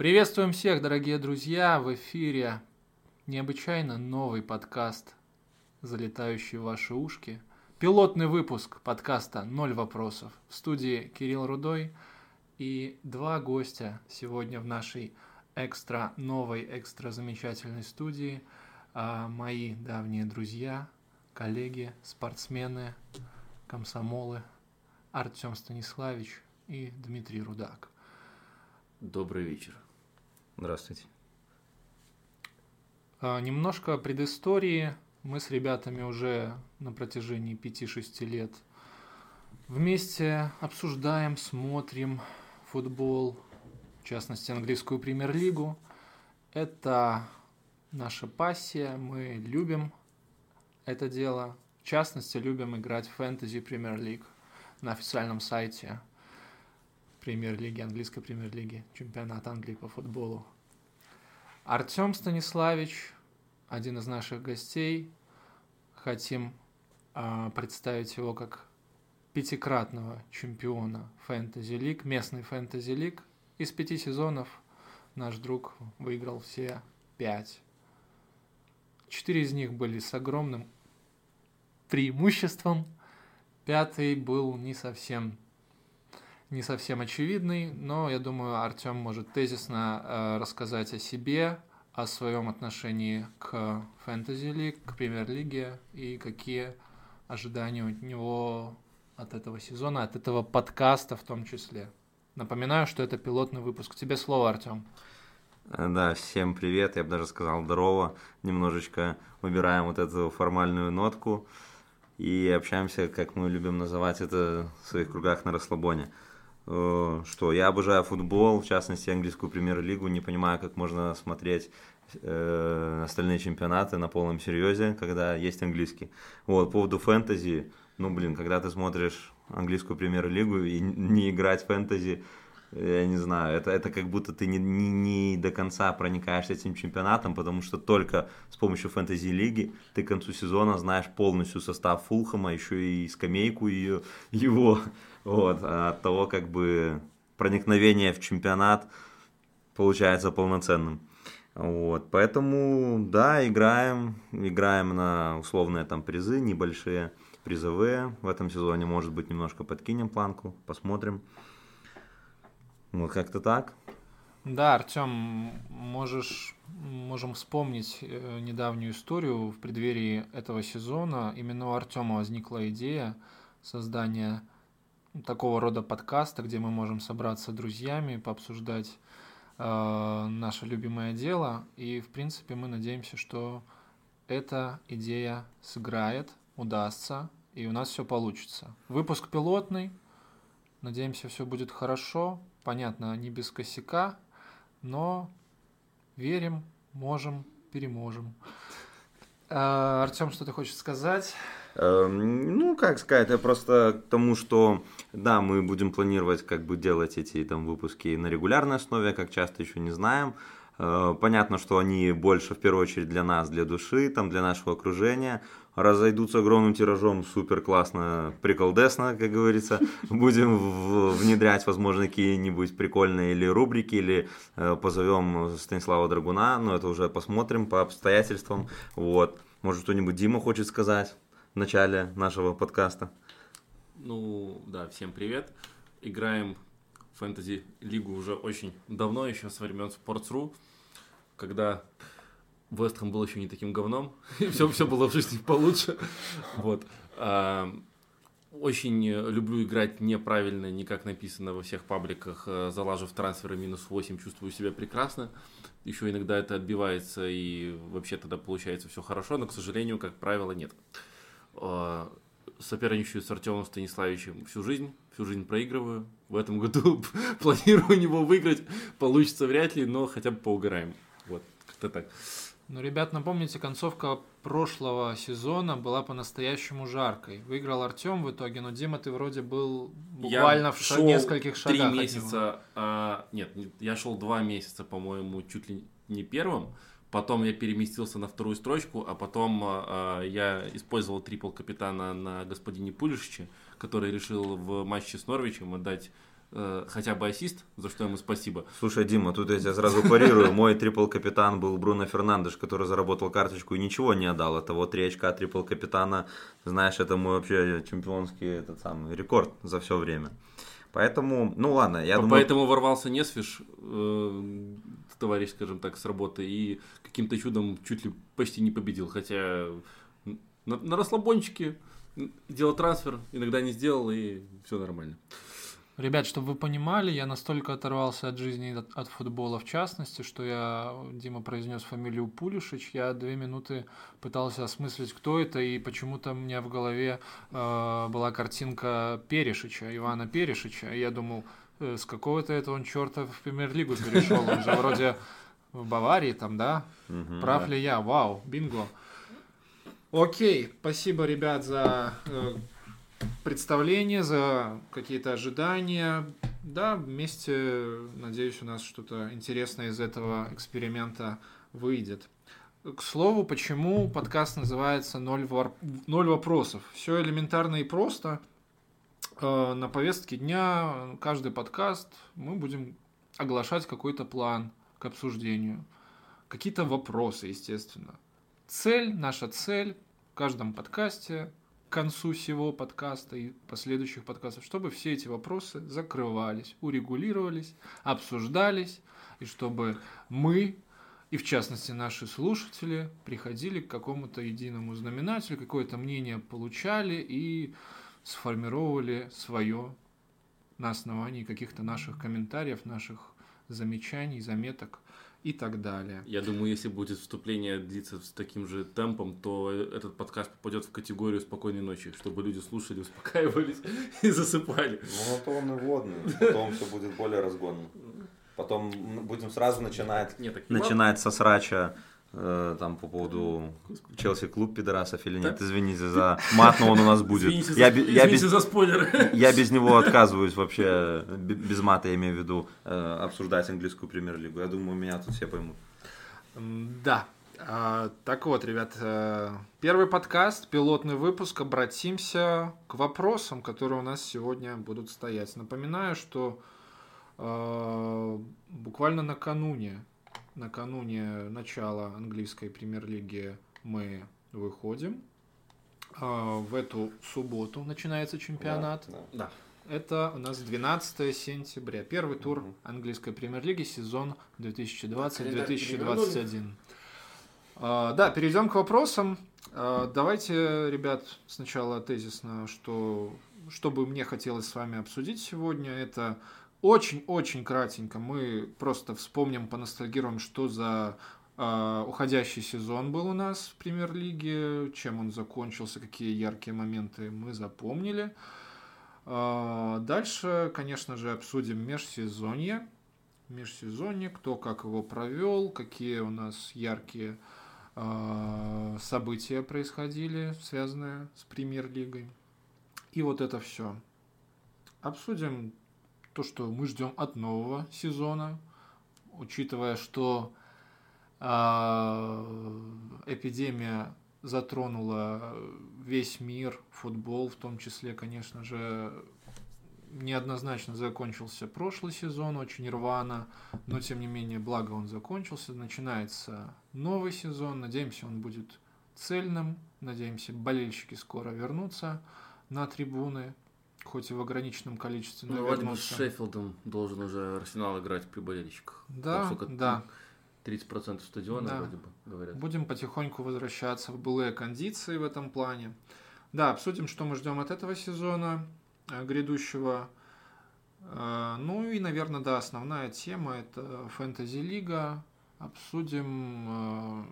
Приветствуем всех, дорогие друзья! В эфире необычайно новый подкаст, залетающий в ваши ушки. Пилотный выпуск подкаста «Ноль вопросов». В студии Кирилл Рудой и два гостя сегодня в нашей экстра новой, экстра замечательной студии. А, мои давние друзья, коллеги, спортсмены, комсомолы Артем Станиславич и Дмитрий Рудак. Добрый вечер. Здравствуйте. А, немножко предыстории. Мы с ребятами уже на протяжении 5-6 лет вместе обсуждаем, смотрим футбол, в частности английскую премьер-лигу. Это наша пассия, мы любим это дело. В частности, любим играть в фэнтези премьер-лиг на официальном сайте премьер-лиги, английской премьер-лиги, чемпионат Англии по футболу. Артем Станиславич, один из наших гостей. Хотим э, представить его как пятикратного чемпиона фэнтези лиг, местный фэнтези лиг. Из пяти сезонов наш друг выиграл все пять. Четыре из них были с огромным преимуществом. Пятый был не совсем не совсем очевидный, но я думаю, Артем может тезисно э, рассказать о себе, о своем отношении к фэнтези лиг, к премьер-лиге и какие ожидания у него от этого сезона, от этого подкаста в том числе. Напоминаю, что это пилотный выпуск. Тебе слово, Артем. Э, да, всем привет, я бы даже сказал здорово. Немножечко выбираем вот эту формальную нотку и общаемся, как мы любим называть это в своих кругах на расслабоне. Э, что я обожаю футбол, в частности английскую премьер-лигу, не понимаю, как можно смотреть э, остальные чемпионаты на полном серьезе, когда есть английский. Вот, по поводу фэнтези, ну, блин, когда ты смотришь английскую премьер-лигу и не играть в фэнтези, я не знаю, это, это как будто ты не, не, не до конца проникаешься этим чемпионатом, потому что только с помощью фэнтези-лиги ты к концу сезона знаешь полностью состав Фулхэма, еще и скамейку ее, его, вот, а от того как бы проникновение в чемпионат получается полноценным. Вот, поэтому, да, играем, играем на условные там призы, небольшие призовые. В этом сезоне, может быть, немножко подкинем планку, посмотрим. Вот как-то так. Да, Артем, можешь, можем вспомнить э, недавнюю историю в преддверии этого сезона. Именно у Артема возникла идея создания такого рода подкаста, где мы можем собраться друзьями, пообсуждать э, наше любимое дело. И, в принципе, мы надеемся, что эта идея сыграет, удастся, и у нас все получится. Выпуск пилотный. Надеемся, все будет хорошо. Понятно, не без косяка, но верим, можем, переможем. А, Артем, что ты хочешь сказать? Эм, ну, как сказать, я просто к тому, что да, мы будем планировать как бы делать эти там выпуски на регулярной основе, как часто еще не знаем. Э, понятно, что они больше в первую очередь для нас, для души, там, для нашего окружения разойдутся огромным тиражом, супер классно, приколдесно, как говорится. Будем внедрять, возможно, какие-нибудь прикольные или рубрики, или э, позовем Станислава Драгуна, но это уже посмотрим по обстоятельствам. Вот. Может, кто-нибудь Дима хочет сказать в начале нашего подкаста? Ну, да, всем привет. Играем фэнтези-лигу уже очень давно, еще с времен Sports.ru, когда Вестхэм был еще не таким говном, и все, все было в жизни получше. Вот. А, очень люблю играть неправильно, не как написано во всех пабликах. А, залажу в трансферы минус 8, чувствую себя прекрасно. Еще иногда это отбивается, и вообще тогда получается все хорошо, но, к сожалению, как правило, нет. А, соперничаю с Артемом Станиславичем всю жизнь, всю жизнь проигрываю. В этом году планирую него выиграть. Получится вряд ли, но хотя бы поугараем. Вот, как-то так. Ну, ребят, напомните, концовка прошлого сезона была по-настоящему жаркой. Выиграл Артем в итоге, но Дима, ты вроде был буквально я в шаг, нескольких шагах. Три месяца, а, нет, я шел два месяца, по-моему, чуть ли не первым. Потом я переместился на вторую строчку, а потом а, я использовал трипл капитана на господине Пулишиче, который решил в матче с Норвичем отдать э, хотя бы ассист, за что ему спасибо. Слушай, Дима, тут я тебя сразу парирую. Мой трипл-капитан был Бруно Фернандеш, который заработал карточку и ничего не отдал. Это вот 3 очка трипл-капитана. Знаешь, это мой вообще чемпионский этот самый рекорд за все время. Поэтому, ну ладно, я По- думаю... Поэтому ворвался Несвиш, э, товарищ, скажем так, с работы, и каким-то чудом чуть ли почти не победил. Хотя на, на расслабончике делал трансфер, иногда не сделал, и все нормально. Ребят, чтобы вы понимали, я настолько оторвался от жизни от, от футбола в частности, что я, Дима произнес фамилию Пулишич, я две минуты пытался осмыслить, кто это, и почему-то у меня в голове э, была картинка Перешича, Ивана Перешича, и я думал, с какого-то это он черта в премьер-лигу перешел, он же вроде в Баварии там, да? Мгм. Прав ли я? Вау, бинго. Окей, спасибо, ребят, за э, представление, за какие-то ожидания. Да, вместе, надеюсь, у нас что-то интересное из этого эксперимента выйдет. К слову, почему подкаст называется «Ноль, вор- «Ноль вопросов»? Все элементарно и просто. Э, На повестке дня каждый подкаст мы будем оглашать какой-то план к обсуждению. Какие-то вопросы, естественно. Цель, наша цель в каждом подкасте, к концу всего подкаста и последующих подкастов, чтобы все эти вопросы закрывались, урегулировались, обсуждались, и чтобы мы, и в частности наши слушатели, приходили к какому-то единому знаменателю, какое-то мнение получали и сформировали свое на основании каких-то наших комментариев, наших замечаний, заметок и так далее. Я думаю, если будет вступление длиться с таким же темпом, то этот подкаст попадет в категорию спокойной ночи, чтобы люди слушали, успокаивались и засыпали. Ну, это он и водный. Потом все будет более разгонно. Потом будем сразу начинать Нет, так начинать со срача там по поводу Челси клуб пидорасов или нет. Извините за мат, но он у нас будет. Извините, Я, за, я извините без, за спойлер. я без него отказываюсь вообще, бе- без мата я имею в виду, э, обсуждать английскую премьер-лигу. Я думаю, меня тут все поймут. Да. А, Так вот, ребят, э, первый подкаст, пилотный выпуск. Обратимся к вопросам, которые у нас сегодня будут стоять. Напоминаю, что э, буквально накануне, накануне начала английской премьер-лиги мы выходим. А, В эту субботу начинается чемпионат. Да. Это у нас 12 сентября. Первый тур английской премьер-лиги, сезон Календарь 2020-2021. А, Да, перейдем к вопросам. А, Давайте, ребят, сначала тезисно, что, что бы мне хотелось с вами обсудить сегодня, это очень-очень кратенько. Мы просто вспомним, поностальгируем, что за а, уходящий сезон был у нас в премьер-лиге, чем он закончился, какие яркие моменты мы запомнили. А, Дальше, конечно же, обсудим межсезонье. Межсезонье, кто как его провел, какие у нас яркие а, события происходили, связанные с премьер-лигой. И вот это все. Обсудим то, что мы ждем от нового сезона, учитывая, что а, эпидемия затронула весь мир, футбол в том числе, конечно же, неоднозначно закончился прошлый сезон, очень рвано, но тем не менее, благо он закончился, начинается новый сезон, надеемся, он будет цельным, надеемся, болельщики скоро вернутся на трибуны, хоть и в ограниченном количестве, но Ну, вроде бы с. Шеффилдом должен уже Арсенал играть при болельщиках. Да, да. 30% стадиона Да. вроде бы говорят. Будем потихоньку возвращаться в былые кондиции в этом плане. Да, обсудим, что мы ждем от этого сезона э, грядущего. Э, Ну и, наверное, да, основная тема это фэнтези-лига. Обсудим э,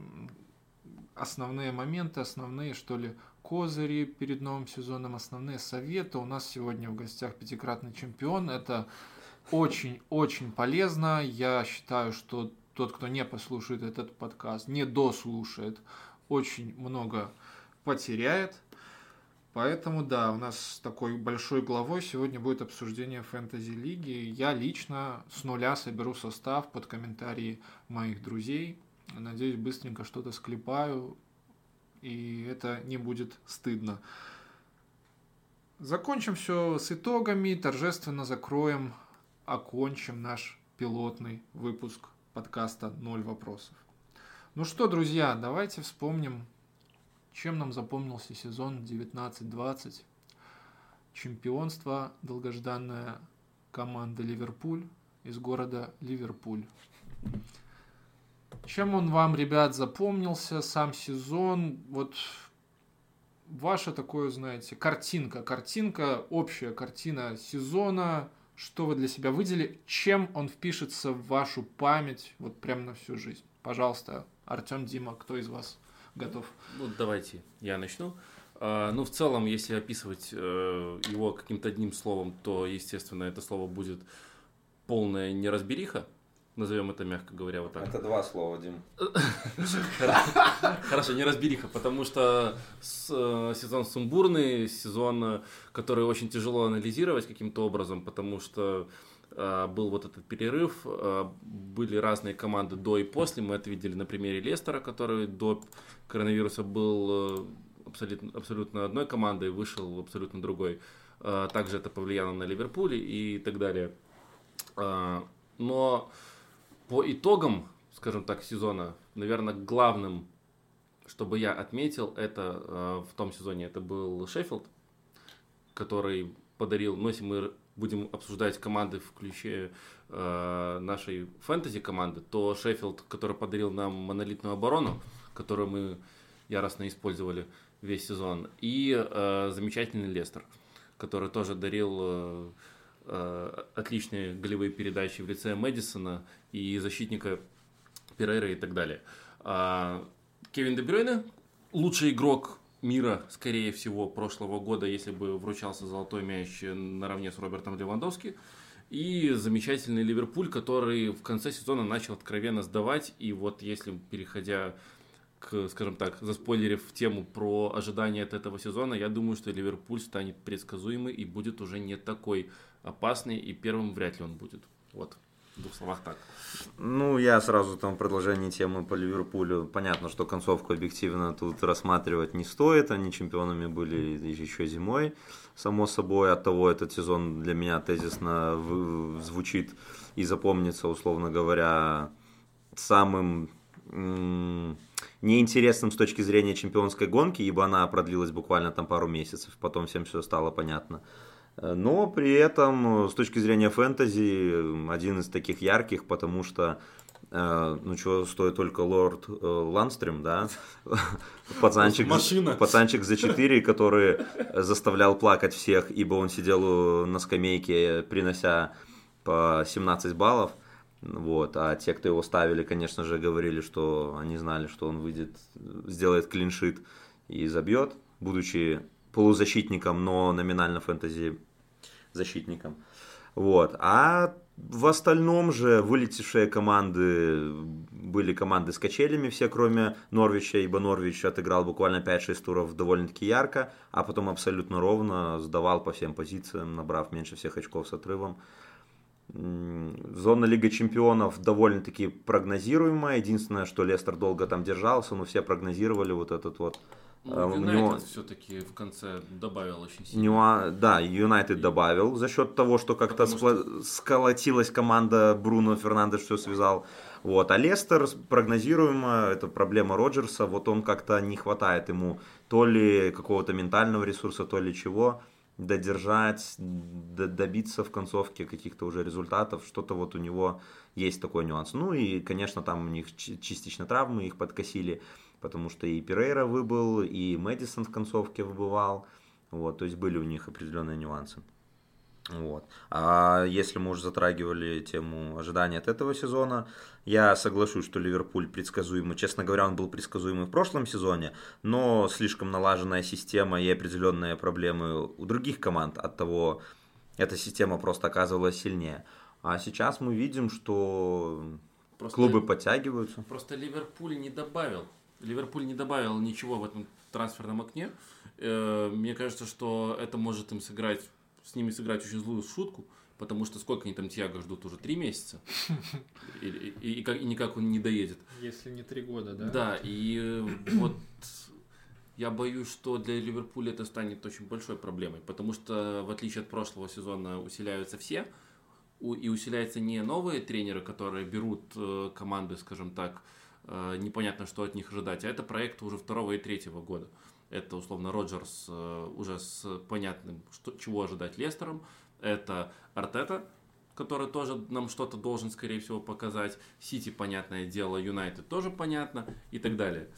основные моменты, основные, что ли, козыри перед новым сезоном, основные советы. У нас сегодня в гостях пятикратный чемпион. Это очень-очень полезно. Я считаю, что тот, кто не послушает этот подкаст, не дослушает, очень много потеряет. Поэтому, да, у нас такой большой главой сегодня будет обсуждение фэнтези-лиги. Я лично с нуля соберу состав под комментарии моих друзей. Надеюсь, быстренько что-то склепаю, и это не будет стыдно. Закончим все с итогами, торжественно закроем окончим наш пилотный выпуск подкаста «Ноль вопросов». Ну что, друзья, давайте вспомним, чем нам запомнился сезон 19-20. Чемпионство долгожданная команда Ливерпуль из города Ливерпуль. Чем он вам, ребят, запомнился, сам сезон? Вот ваша такое, знаете, картинка, картинка, общая картина сезона, что вы для себя выделили, чем он впишется в вашу память вот прям на всю жизнь. Пожалуйста, Артем, Дима, кто из вас готов? Ну, давайте я начну. А, ну, в целом, если описывать э, его каким-то одним словом, то, естественно, это слово будет полная неразбериха. Назовем это, мягко говоря, вот так. Это два слова, Дим. Хорошо, неразбериха, потому что э, сезон сумбурный, сезон, который очень тяжело анализировать каким-то образом, потому что э, был вот этот перерыв, были разные команды до и после. Мы это видели на примере Лестера, который до коронавируса был абсолютно, абсолютно одной командой, вышел абсолютно другой. Также это повлияло на Ливерпуль и так далее. Но по итогам, скажем так, сезона, наверное, главным, чтобы я отметил, это а, в том сезоне это был Шеффилд, который подарил, ну если мы будем обсуждать команды в ключе э, нашей фэнтези команды, то Шеффилд, который подарил нам монолитную оборону, которую мы яростно использовали, весь сезон. И э, замечательный Лестер, который тоже дарил э, отличные голевые передачи в лице Мэдисона и защитника Перейра и так далее. А, Кевин Дебрюйне, лучший игрок мира, скорее всего, прошлого года, если бы вручался золотой мяч наравне с Робертом Левандовски. И замечательный Ливерпуль, который в конце сезона начал откровенно сдавать. И вот если, переходя к, скажем так, заспойлерив тему про ожидания от этого сезона, я думаю, что Ливерпуль станет предсказуемый и будет уже не такой опасный, и первым вряд ли он будет. Вот, в двух словах так. Ну, я сразу там продолжение темы по Ливерпулю. Понятно, что концовку объективно тут рассматривать не стоит. Они чемпионами были еще зимой, само собой. От того этот сезон для меня тезисно звучит и запомнится, условно говоря, самым неинтересным с точки зрения чемпионской гонки, ибо она продлилась буквально там пару месяцев, потом всем все стало понятно. Но при этом э, с точки зрения фэнтези один из таких ярких, потому что э, ну что, стоит только лорд э, Ланстрем, да? Пацанчик, Машина. пацанчик за 4, который заставлял плакать всех, ибо он сидел на скамейке, принося по 17 баллов. Вот. А те, кто его ставили, конечно же, говорили, что они знали, что он выйдет, сделает клиншит и забьет, будучи полузащитником, но номинально фэнтези защитником. Вот. А в остальном же вылетевшие команды были команды с качелями все, кроме Норвича, ибо Норвич отыграл буквально 5-6 туров довольно-таки ярко, а потом абсолютно ровно сдавал по всем позициям, набрав меньше всех очков с отрывом. Зона Лига Чемпионов довольно-таки прогнозируемая. Единственное, что Лестер долго там держался, но все прогнозировали вот этот вот ну, Юнайтед него... все-таки в конце добавил очень сильно. Нюа... Да, Юнайтед добавил за счет того, что как-то спла... что... сколотилась команда Бруно Фернандеш все связал. Вот. А Лестер прогнозируемо, это проблема Роджерса, вот он как-то не хватает ему то ли какого-то ментального ресурса, то ли чего додержать, добиться в концовке каких-то уже результатов, что-то вот у него есть такой нюанс. Ну и, конечно, там у них частично травмы, их подкосили, потому что и Перейра выбыл, и Мэдисон в концовке выбывал, вот, то есть были у них определенные нюансы. Вот. А если мы уже затрагивали тему ожидания от этого сезона, я соглашусь, что Ливерпуль предсказуемый. Честно говоря, он был предсказуемый в прошлом сезоне, но слишком налаженная система и определенные проблемы у других команд от того, эта система просто оказывалась сильнее. А сейчас мы видим, что просто, клубы подтягиваются. Просто Ливерпуль не добавил. Ливерпуль не добавил ничего в этом трансферном окне. Э, мне кажется, что это может им сыграть с ними сыграть очень злую шутку, потому что сколько они там Тиаго ждут уже три месяца, и, и, и, и никак он не доедет. Если не три года, да? Да, и э, вот я боюсь, что для Ливерпуля это станет очень большой проблемой, потому что в отличие от прошлого сезона усиляются все, и усиляются не новые тренеры, которые берут э, команды, скажем так, непонятно, что от них ожидать, а это проект уже второго и третьего года. Это, условно, Роджерс э, уже с понятным, что, чего ожидать Лестером. Это Артета, который тоже нам что-то должен, скорее всего, показать. Сити, понятное дело, Юнайтед тоже понятно и так далее.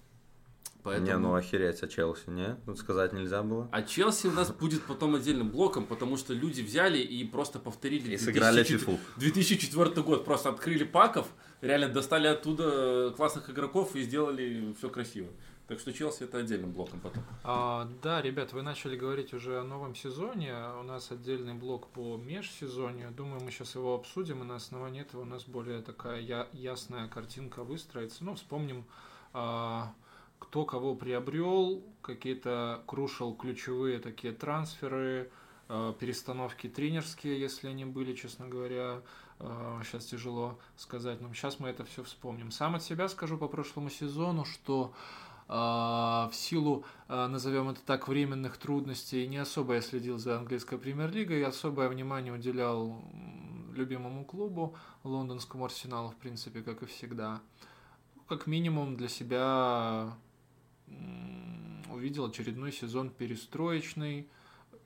Поэтому... Не, ну охереть, а Челси, не? Тут сказать нельзя было. А Челси у нас будет потом отдельным блоком, потому что люди взяли и просто повторили... И сыграли фифу. 2004 год, просто открыли паков, реально достали оттуда классных игроков и сделали все красиво. Так что Челси это отдельным блоком потом. А, да, ребят, вы начали говорить уже о новом сезоне. У нас отдельный блок по межсезонью. Думаю, мы сейчас его обсудим, и на основании этого у нас более такая я- ясная картинка выстроится. Ну, вспомним, а, кто кого приобрел, какие-то крушил ключевые такие трансферы, а, перестановки тренерские, если они были, честно говоря, сейчас а, тяжело сказать, но сейчас мы это все вспомним. Сам от себя скажу по прошлому сезону, что а, в силу, назовем это так, временных трудностей не особо я следил за английской премьер-лигой, особое внимание уделял любимому клубу, лондонскому арсеналу, в принципе, как и всегда. Как минимум для себя увидел очередной сезон перестроечный.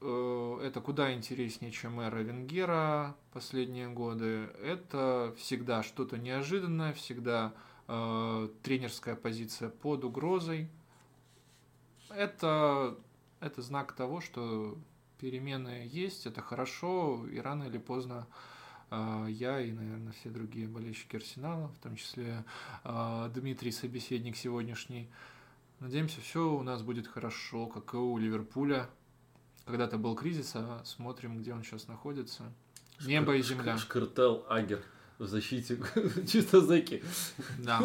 Э, это куда интереснее, чем эра Венгера последние годы. Это всегда что-то неожиданное, всегда э, тренерская позиция под угрозой. Это, это знак того, что перемены есть, это хорошо, и рано или поздно э, я и, наверное, все другие болельщики Арсенала, в том числе э, Дмитрий, собеседник сегодняшний, надеемся, все у нас будет хорошо, как и у Ливерпуля. Когда-то был кризис, а смотрим, где он сейчас находится. Небо и земля. Шкартел Агер в защите чисто зэки. Да.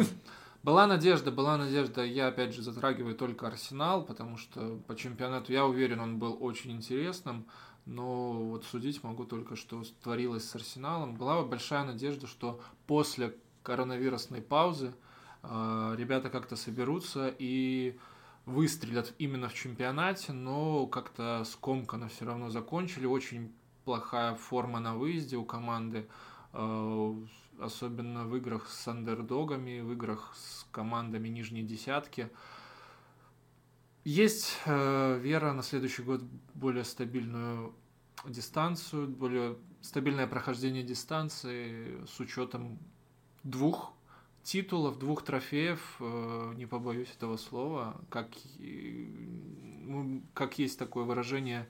Была надежда, была надежда. Я опять же затрагиваю только Арсенал, потому что по чемпионату я уверен, он был очень интересным. Но вот судить могу только, что творилось с Арсеналом. Была большая надежда, что после коронавирусной паузы ребята как-то соберутся и выстрелят именно в чемпионате, но как-то скомканно все равно закончили. Очень плохая форма на выезде у команды. Э, особенно в играх с андердогами, в играх с командами нижней десятки. Есть э, вера на следующий год более стабильную дистанцию, более стабильное прохождение дистанции с учетом двух титулов, двух трофеев, э, не побоюсь этого слова, как, ну, как есть такое выражение,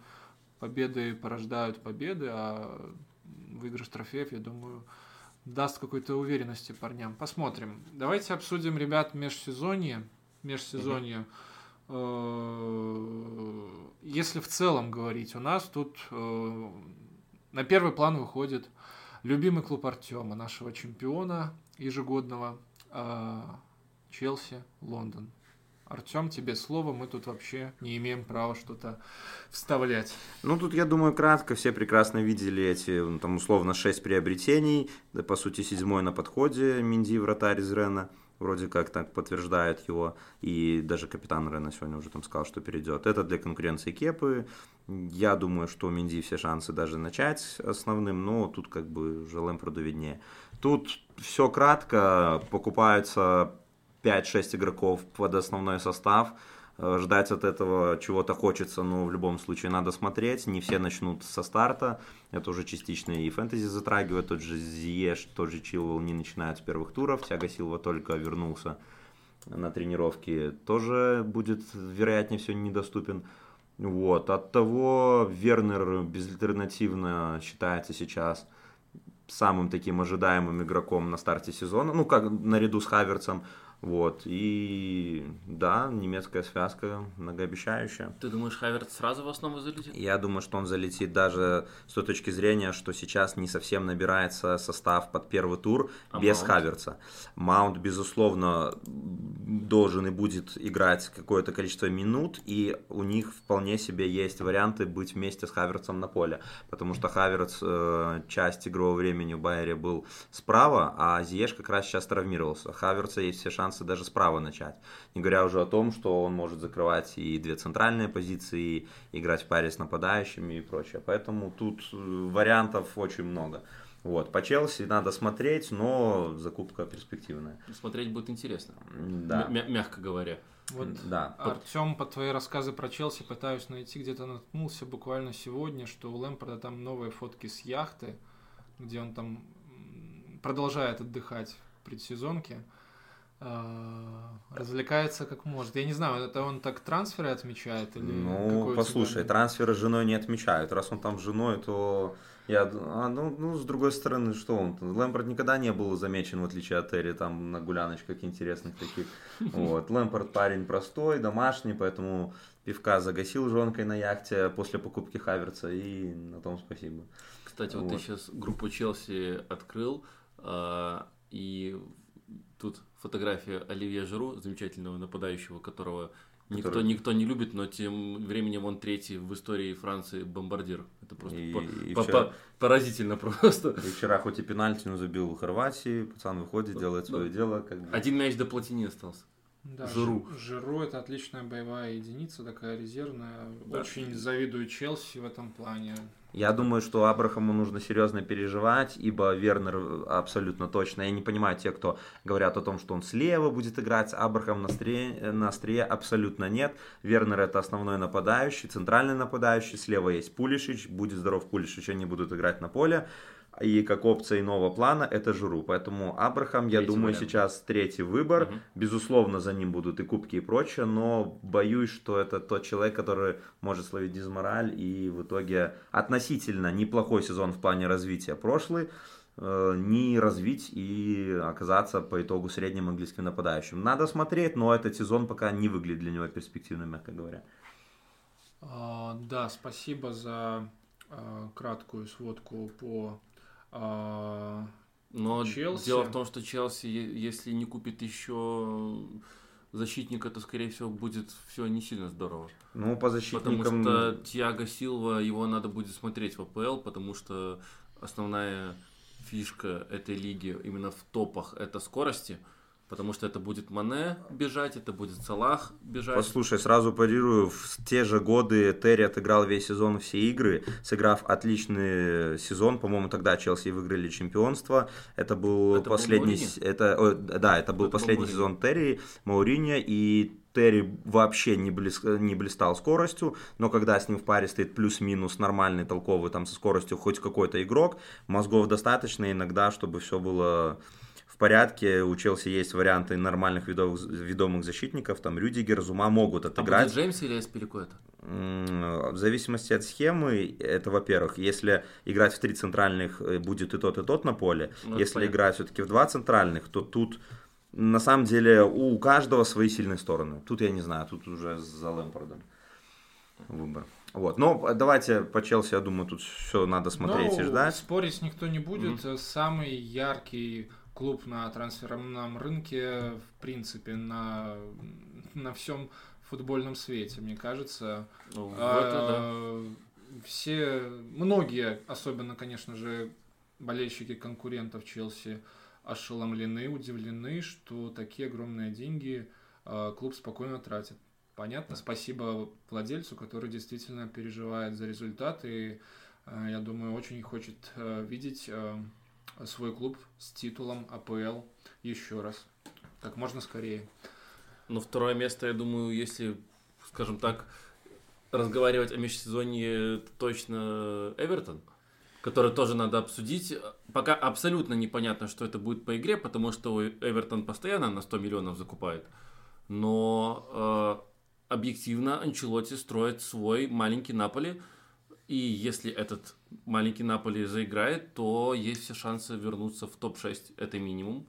победы порождают победы, а выигрыш трофеев, я думаю, даст какой-то уверенности парням. Посмотрим. Давайте обсудим, ребят, межсезонье. Межсезонье. Э, если в целом говорить, у нас тут э, на первый план выходит любимый клуб Артема, нашего чемпиона ежегодного, э, Челси, Лондон. Артем, тебе слово, мы тут вообще не имеем права что-то вставлять. Ну, тут, я думаю, кратко, все прекрасно видели эти, ну, там, условно, шесть приобретений, да, по сути, седьмой на подходе, Минди, вратарь из Рена, вроде как так подтверждает его, и даже капитан Рена сегодня уже там сказал, что перейдет. Это для конкуренции Кепы, я думаю, что у Минди все шансы даже начать основным, но тут как бы уже Лэмпорду виднее. Тут все кратко, покупаются 5-6 игроков под основной состав. Э, ждать от этого чего-то хочется, но в любом случае надо смотреть. Не все начнут со старта. Это уже частично и фэнтези затрагивает. Тот же Зиеш, тот же Чилвелл не начинают с первых туров. Тяга Силва только вернулся на тренировки. Тоже будет, вероятнее всего, недоступен. Вот. От того Вернер безальтернативно считается сейчас самым таким ожидаемым игроком на старте сезона. Ну, как наряду с Хаверцем. Вот, и да, немецкая связка многообещающая. Ты думаешь, Хаверт сразу в основу залетит? Я думаю, что он залетит даже с той точки зрения, что сейчас не совсем набирается состав под первый тур а без Маунт? Хаверца. Маунт, безусловно, должен и будет играть какое-то количество минут, и у них вполне себе есть варианты быть вместе с Хаверцем на поле, потому что Хаверц э, часть игрового времени в Байере был справа, а Зиеш как раз сейчас травмировался. Хаверца есть все шансы шансы даже справа начать. Не говоря уже о том, что он может закрывать и две центральные позиции, и играть в паре с нападающими и прочее. Поэтому тут э, вариантов очень много. Вот, по Челси надо смотреть, но закупка перспективная. Смотреть будет интересно. Да. Мя- мягко говоря. Вот, Да. Артем, по твоей рассказы про Челси пытаюсь найти, где-то наткнулся буквально сегодня, что у Лэмпорда там новые фотки с яхты, где он там продолжает отдыхать в предсезонке. А, Развлекается как может. Я не знаю, это он так трансферы отмечает или Ну, послушай, тебя- трансферы с женой не отмечают. Раз он там с женой, то я, а, ну, ну, с другой стороны, что он? Лэмпорт никогда не был замечен, в отличие от Терри, там на гуляночках интересных таких. Вот. Лэмпорт парень простой, домашний, поэтому пивка загасил жонкой на яхте после покупки Хаверца, и на том спасибо. Кстати, вот, ты Вот. сейчас группу Челси открыл, а, и тут фотография Оливье Жиру, замечательного нападающего, которого никто, Который- никто не любит, но тем временем он третий в истории Франции бомбардир. Это просто И- по- и по- вчера- по- поразительно просто. И вчера хоть и пенальти, но забил Хорватии, пацан выходит, делает свое дело. Как бы. Один мяч до плотини остался. Да, Жиру. Жи- Жиру это отличная боевая единица, такая резервная. Да. Очень завидую Челси в этом плане. Я думаю, что Абрахаму нужно серьезно переживать, ибо Вернер абсолютно точно. Я не понимаю тех, кто говорят о том, что он слева будет играть, Абрахам на острие, на острие абсолютно нет. Вернер это основной нападающий, центральный нападающий, слева есть Пулишич, будет здоров Пулишич, они будут играть на поле. И как опция иного плана это Жиру. Поэтому Абрахам, я Третий думаю, вариант. сейчас третий выбор. Мгм. Безусловно, за ним будут и кубки и прочее, но боюсь, что это тот человек, который может словить дизмораль и в итоге относительно неплохой сезон в плане развития прошлый, э, не развить и оказаться по итогу средним английским нападающим. Надо смотреть, но этот сезон пока не выглядит для него перспективным, мягко говоря. А, да, спасибо за а, краткую сводку по а, Но Челси. дело в том, что Челси, если не купит еще защитника, то, скорее всего, будет все не сильно здорово. Ну, по Потому защитникам... что Тиаго Силва, его надо будет смотреть в АПЛ, потому что основная фишка этой лиги именно в топах это скорости, потому что это будет Мане бежать, это будет Салах бежать. Послушай, сразу парирую, в те же годы Терри отыграл весь сезон все игры, сыграв отличный сезон, по-моему, тогда Челси выиграли чемпионство, это был Это был последний, с- это, о, да, это был Это был последний Мауриньо. сезон Терри, Мауриньо, и Терри вообще не, блес- не блистал скоростью, но когда с ним в паре стоит плюс-минус нормальный, толковый, там со скоростью хоть какой-то игрок, мозгов достаточно иногда, чтобы все было порядке. У Челси есть варианты нормальных видовых, ведомых защитников, там Рюдигер, Зума могут а отыграть. будет Джеймс или Эспиликуэта? М, В зависимости от схемы, это, во-первых, если играть в три центральных, э, будет и тот, и тот на поле. Ну, это если понятно. играть все-таки в два центральных, то тут на самом деле у каждого свои сильные стороны. Тут я не знаю, тут уже за Лэмпордом выбор. Вот. Но давайте по Челси, я думаю, тут все надо смотреть Ну, и ждать. Спорить никто не будет. Самый яркий клуб на трансферном рынке, в принципе, на, на всем футбольном свете, мне кажется. Ну, вот А, это Все, многие, особенно, конечно же, болельщики конкурентов Челси, ошеломлены, удивлены, что такие огромные деньги а, клуб спокойно тратит. Понятно, спасибо владельцу, который действительно переживает за результат и, а, я думаю, очень хочет а, видеть а, свой клуб с титулом АПЛ еще раз, как можно скорее. Но второе место, я думаю, если, скажем так, разговаривать о межсезонье, точно Эвертон, который тоже надо обсудить. Пока абсолютно непонятно, что это будет по игре, потому что Эвертон постоянно на 100 миллионов закупает. Но э, объективно Анчелотти строит свой маленький Наполи, и если этот маленький Наполи заиграет, то есть все шансы вернуться в топ-6, это минимум,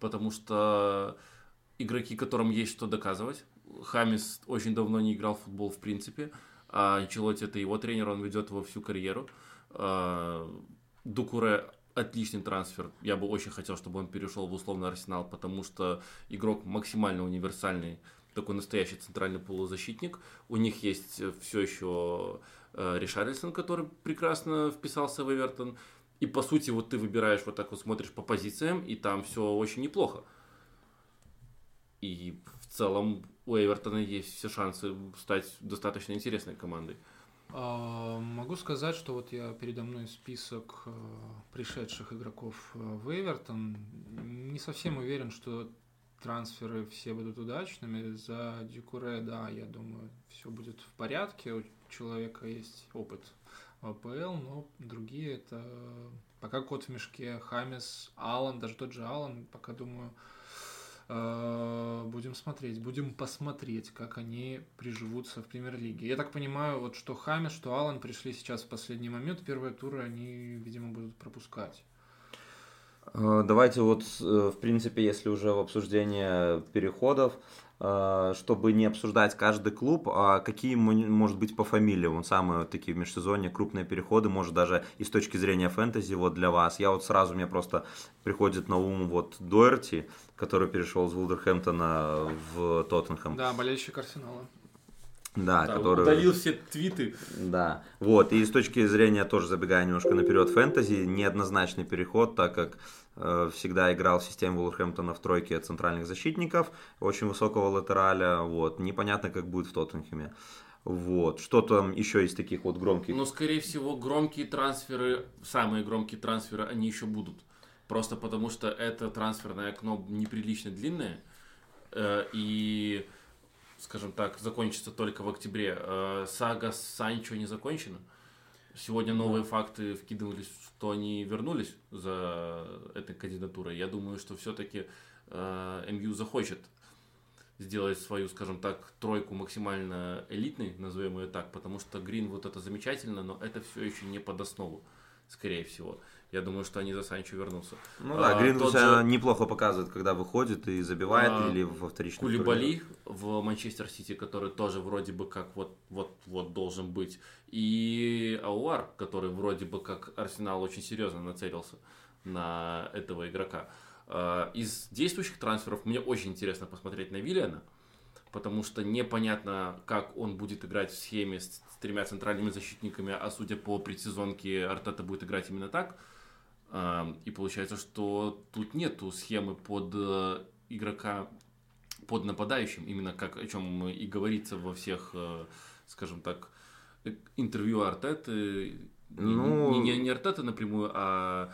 потому что игроки, которым есть что доказывать. Хамис очень давно не играл в футбол в принципе, а Анчелотти это его тренер, он ведет его всю карьеру. А, Дукуре отличный трансфер. Я бы очень хотел, чтобы он перешел в условный арсенал, потому что игрок максимально универсальный, такой настоящий центральный полузащитник. У них есть все еще Ришарлисон, который прекрасно вписался в Эвертон. И по сути, вот ты выбираешь, вот так вот смотришь по позициям, и там все очень неплохо. И в целом у Эвертона есть все шансы стать достаточно интересной командой. А, могу сказать, что вот я передо мной список э, пришедших игроков э, в Эвертон. Не совсем уверен, что трансферы все будут удачными. За Дюкуре, да, я думаю, все будет в порядке. Человека есть опыт в АПЛ, но другие это пока кот в мешке. Хамис, Алан, даже тот же Алан, пока думаю, э, будем смотреть, будем посмотреть, как они приживутся в премьер-лиге. Я так понимаю, вот что Хамис, что Алан пришли сейчас в последний момент, первые туры они, видимо, будут пропускать. Э, давайте вот, э, в принципе, если уже в обсуждение переходов, э, чтобы не обсуждать каждый клуб, а какие, может быть, по фамилии, вот самые вот такие в межсезонье крупные переходы, может, даже и с точки зрения фэнтези, вот для вас. Я вот сразу, мне просто приходит на ум вот Дуэрти, который перешел из Вулверхэмптона в Тоттенхэм. Да, болельщик Арсенала. Да, да который... Удалил все твиты. Да, вот, и с точки зрения, тоже забегая немножко наперед, фэнтези, неоднозначный переход, так как всегда играл в системе Вулверхэмптона в тройке центральных защитников, очень высокого латераля, вот, непонятно, как будет в Тоттенхэме. Вот. Что там еще из таких вот громких? Ну, скорее всего, громкие трансферы, самые громкие трансферы, они еще будут. Просто потому что это трансферное окно неприлично длинное. Э, и скажем так, закончится только в октябре. Э, сага с Санчо не закончена. Сегодня новые факты вкидывались, что они вернулись за этой кандидатурой. Я думаю, что все-таки э, МЮ захочет сделать свою, скажем так, тройку максимально элитной, назовем ее так, потому что Грин вот это замечательно, но это все еще не под основу, скорее всего. Я думаю, что они за Санчо вернутся. Ну да, а, Грин себя же... неплохо показывает, когда выходит и забивает а, или во вторичном Кулибали в Манчестер Сити, который тоже вроде бы как вот, вот, вот должен быть. И Ауар, который вроде бы как Арсенал очень серьезно нацелился на этого игрока. А, из действующих трансферов мне очень интересно посмотреть на Виллиана, потому что непонятно, как он будет играть в схеме с тремя центральными защитниками, а судя по предсезонке, Артета будет играть именно так – и получается, что тут нету схемы под э, игрока, под нападающим, именно как о чем и говорится во всех, э, скажем так, э, интервью Артеты. Ну... Не, не, не Артета напрямую, а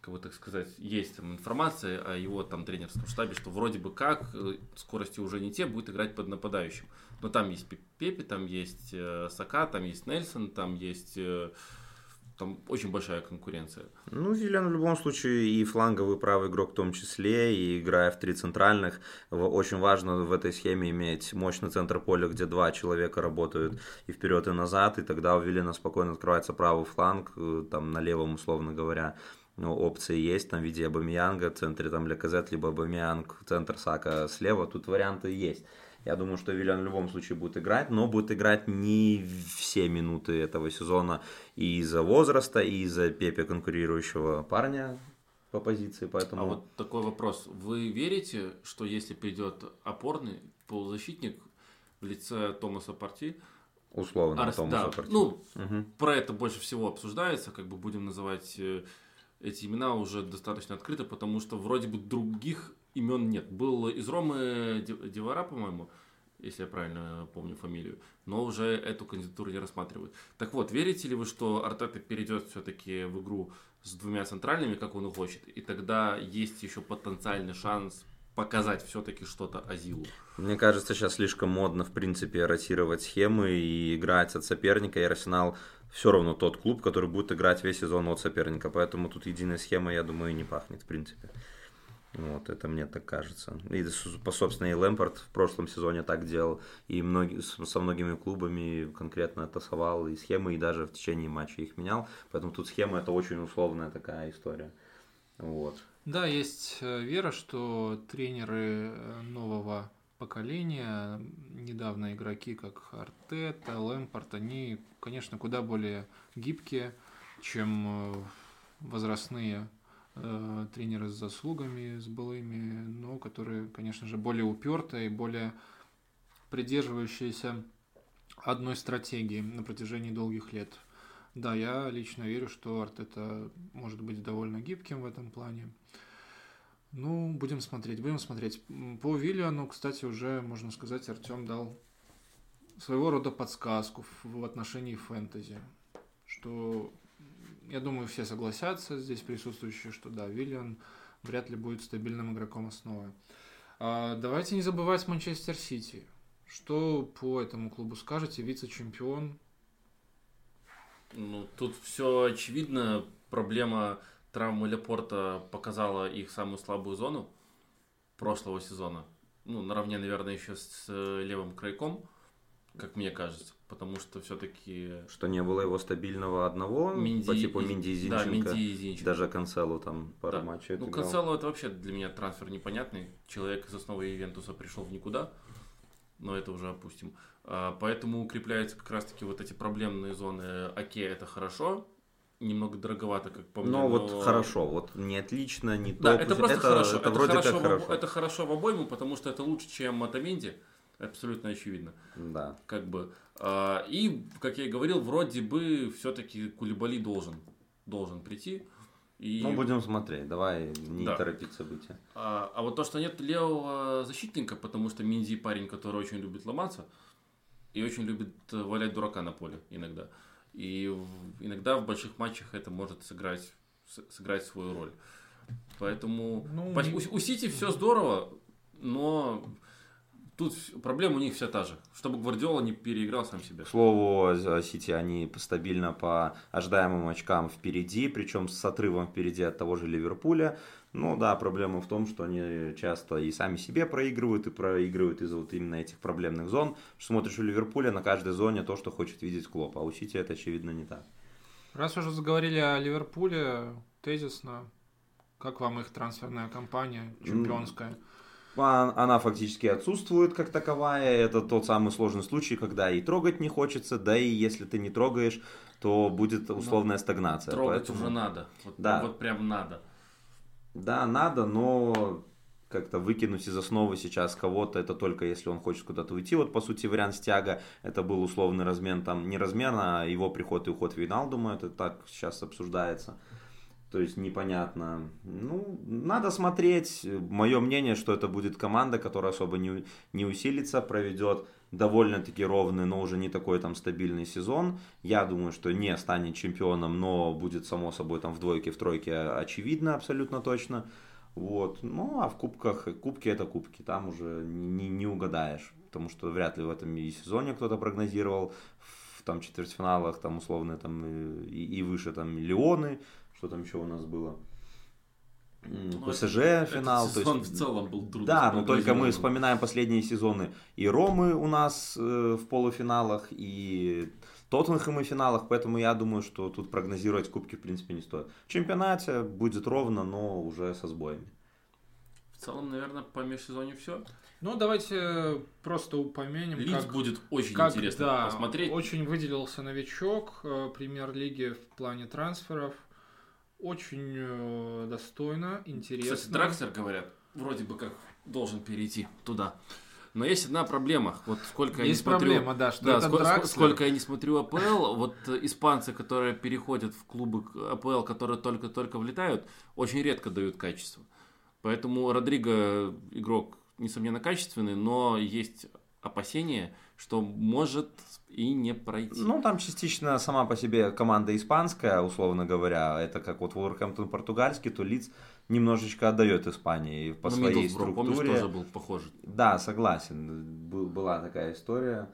как бы так сказать, есть там информация о его там тренерском штабе, что вроде бы как скорости уже не те, будет играть под нападающим. Но там есть Пепе, там есть Сака, там есть Нельсон, там есть там очень большая конкуренция. Ну, Зелен в любом случае и фланговый правый игрок в том числе, и играя в три центральных, очень важно в этой схеме иметь мощный центр поля, где два человека работают и вперед, и назад, и тогда у Виллина спокойно открывается правый фланг, э, там на левом, условно говоря, ну, опции есть, там в виде Абамиянга, в центре там Леказет, либо Абамиянг, центр Сака слева, тут варианты есть. Я думаю, что Виллиан в любом случае будет играть, но будет играть не все минуты этого сезона и из-за возраста, и из-за Пепе конкурирующего парня по позиции, поэтому... А вот такой вопрос. Вы верите, что если придет опорный полузащитник в лице Томаса Парти, Условно, Арс... Томаса да, Парти. Ну, угу. про это больше всего обсуждается, как бы будем называть э, эти имена уже достаточно открыто, потому что вроде бы других имен нет. Был из Ромы Девара, по-моему, если я правильно помню фамилию, но уже эту кандидатуру не рассматривают. Так вот, верите ли вы, что Артета перейдет все-таки в игру с двумя центральными, как он и хочет, и тогда есть еще потенциальный шанс показать все-таки что-то Азилу? Мне кажется, сейчас слишком модно, в принципе, ротировать схемы и играть от соперника, и Арсенал все равно тот клуб, который будет играть весь сезон от соперника, поэтому тут единая схема, я думаю, не пахнет, в принципе. Вот, это мне так кажется. И, собственно, и Лэмпорт в прошлом сезоне так делал, и многие, со многими клубами конкретно тасовал и схемы, и даже в течение матча их менял. Поэтому тут схема это очень условная такая история. Вот. Да, есть э, вера, что тренеры э, нового поколения, недавно игроки, как Артета, Лэмпорт, они, конечно, куда более гибкие, чем э, возрастные тренеры с заслугами, с былыми, но которые, конечно же, более упертые, более придерживающиеся одной стратегии на протяжении долгих лет. Да, я лично верю, что Артета может быть довольно гибким в этом плане. Ну, будем смотреть, будем смотреть. По Виллиану, кстати, уже, можно сказать, Артем дал своего рода подсказку в отношении фэнтези, что я думаю, все согласятся здесь присутствующие, что да, Виллиан вряд ли будет стабильным игроком основы. А, давайте не забывать Манчестер Сити. Что по этому клубу скажете? Вице-чемпион. Ну, тут все очевидно. Проблема травмы Лепорта показала их самую слабую зону прошлого сезона. Ну, наравне, наверное, еще с левым крайком, как мне кажется. Потому что все-таки... Что не было его стабильного одного Минди... по типу Минди и Зинченко. Да, Минди и Зинченко. Даже Канцелу там пару да. матчей Ну, Канцелу это вообще для меня трансфер непонятный. Человек из основы Ивентуса пришел в никуда. Но это уже опустим. А, поэтому укрепляются как раз-таки вот эти проблемные зоны. Оке, это хорошо немного дороговато, как по мне. Но, но вот хорошо, вот не отлично, не топ. Да, это просто это, хорошо. Это, это вроде хорошо как в, хорошо. Это хорошо в обойму, потому что это лучше, чем Матаменди. Абсолютно очевидно. Да. Как бы. А, и, как я и говорил, вроде бы все-таки Кулибали должен, должен прийти. И... Ну, будем смотреть, давай не да. торопить события. А, а вот то, что нет левого защитника, потому что Минди парень, который очень любит ломаться и очень любит валять дурака на поле иногда. И иногда в больших матчах это может сыграть, сыграть свою роль. Поэтому ну, у, у Сити все здорово, но тут проблема у них вся та же. Чтобы Гвардиола не переиграл сам себя. К слову, Сити, они стабильно по ожидаемым очкам впереди, причем с отрывом впереди от того же Ливерпуля. Ну да, проблема в том, что они часто и сами себе проигрывают, и проигрывают из-за вот именно этих проблемных зон. Смотришь у Ливерпуля на каждой зоне то, что хочет видеть Клоп, а у Сити это очевидно не так. Раз уже заговорили о Ливерпуле, тезисно, как вам их трансферная кампания чемпионская? А, она фактически отсутствует как таковая. Это тот самый сложный случай, когда и трогать не хочется, да и если ты не трогаешь, то будет ну, условная стагнация. Трогать Поэтому... уже надо. Вот, да. вот прям надо. Да, надо, но как-то выкинуть из основы сейчас кого-то, это только если он хочет куда-то уйти. Вот, по сути, вариант стяга, это был условный размен, там, не размен, а его приход и уход Виналдума, это так сейчас обсуждается. То есть непонятно. Ну, надо смотреть. Мое мнение, что это будет команда, которая особо не, не усилится, проведет довольно-таки ровный, но уже не такой там стабильный сезон. Я думаю, что не станет чемпионом, но будет само собой там в двойке, в тройке очевидно, абсолютно точно. Вот. Ну, а в кубках, кубки это кубки, там уже не, не угадаешь, потому что вряд ли в этом и сезоне кто-то прогнозировал в там четвертьфиналах, там условно там и, и выше там миллионы, что там еще у нас было. Ну, ПСЖ финал. Этот сезон то есть, в целом был трудный. Да, но только мы вспоминаем последние сезоны. И Ромы у нас э, в полуфиналах, и Тоттенхэм в финалах, поэтому я думаю, что тут прогнозировать кубки в принципе не стоит. В чемпионате будет ровно, но уже со сбоями. В целом, наверное, по межсезонью все. Ну, давайте просто упомянем. Лидс как, будет очень как, интересно да, посмотреть. Очень выделился новичок э, премьер-лиги в плане трансферов. Очень э, достойно, интересно. Кстати, Драксер, говорят, вроде бы как должен перейти туда. Но есть одна проблема. Вот сколько есть я не проблема, смотрю, да, что да, это сколько, Дракслер. сколько я не смотрю АПЛ, вот испанцы, которые переходят в клубы АПЛ, которые только-только влетают, очень редко дают качество. Поэтому Родриго игрок, несомненно, качественный, но есть опасения, что может и не пройти. Ну, там частично сама по себе команда испанская, условно говоря. Это как вот Вулверхэмптон португальский, то Лиц немножечко отдает Испании по ну, своей структуре. Помнишь, тоже был похож. Да, согласен. Была такая история.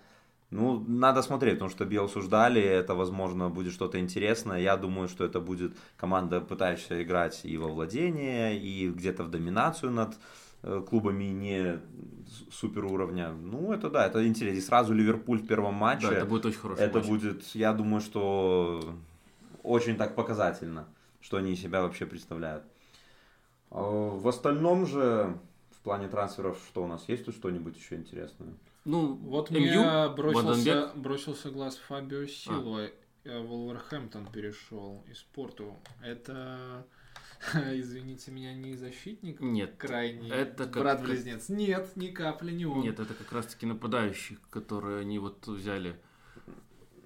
Ну, надо смотреть, потому что Биелсу ждали, это, возможно, будет что-то интересное. Я думаю, что это будет команда, пытающаяся играть и во владение, и где-то в доминацию над клубами не супер уровня. Ну, это да, это интересно. И сразу Ливерпуль в первом матче. Да, это будет очень хороший Это матч. будет, я думаю, что очень так показательно, что они из себя вообще представляют. А в остальном же, в плане трансферов, что у нас есть тут что-нибудь еще интересное? Ну, вот МЮ, мне бросился, бросился глаз Фабио Силой. А. Э, Волверхэмптон перешел из спорту. Это Извините меня, не защитник? Нет. Крайний это брат-близнец? Нет, ни капли не он. Нет, это как раз-таки нападающий, который они вот взяли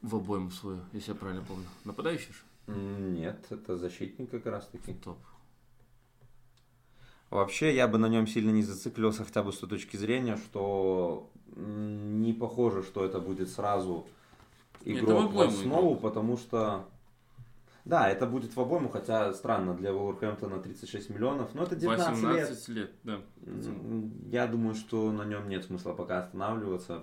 в обойму свою, если я правильно помню. Нападающий же? Нет, это защитник как раз-таки. Топ. Вообще, я бы на нем сильно не зациклился, хотя бы с той точки зрения, что не похоже, что это будет сразу игрок это в основу, игрок. потому что... Да, это будет в обойму, хотя странно, для Вулверхэмптона 36 миллионов, но это 19 лет. 18 лет, да. Я думаю, что на нем нет смысла пока останавливаться.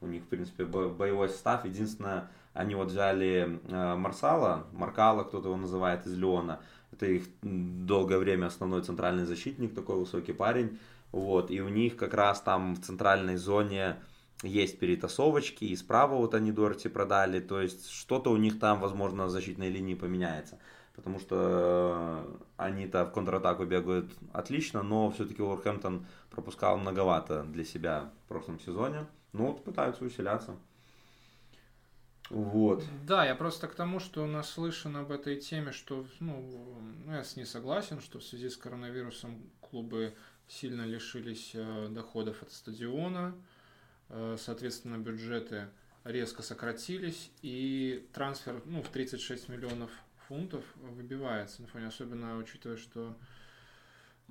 У них, в принципе, бо- боевой состав. Единственное, они вот взяли э, Марсала, Маркала, кто-то его называет, из Леона. Это их долгое время основной центральный защитник, такой высокий парень. Вот, и у них как раз там в центральной зоне есть перетасовочки, и справа вот они Дорти продали, то есть что-то у них там, возможно, в защитной линии поменяется. Потому что э, они-то в контратаку бегают отлично, но все-таки Уорхэмптон пропускал многовато для себя в прошлом сезоне. Ну вот пытаются усиляться. Вот. Да, я просто к тому, что наслышан об этой теме, что, ну, ну, я с ней согласен, что в связи с коронавирусом клубы сильно лишились э, доходов от стадиона, соответственно, бюджеты резко сократились, и трансфер, ну, в 36 миллионов фунтов выбивается на фоне, особенно учитывая, что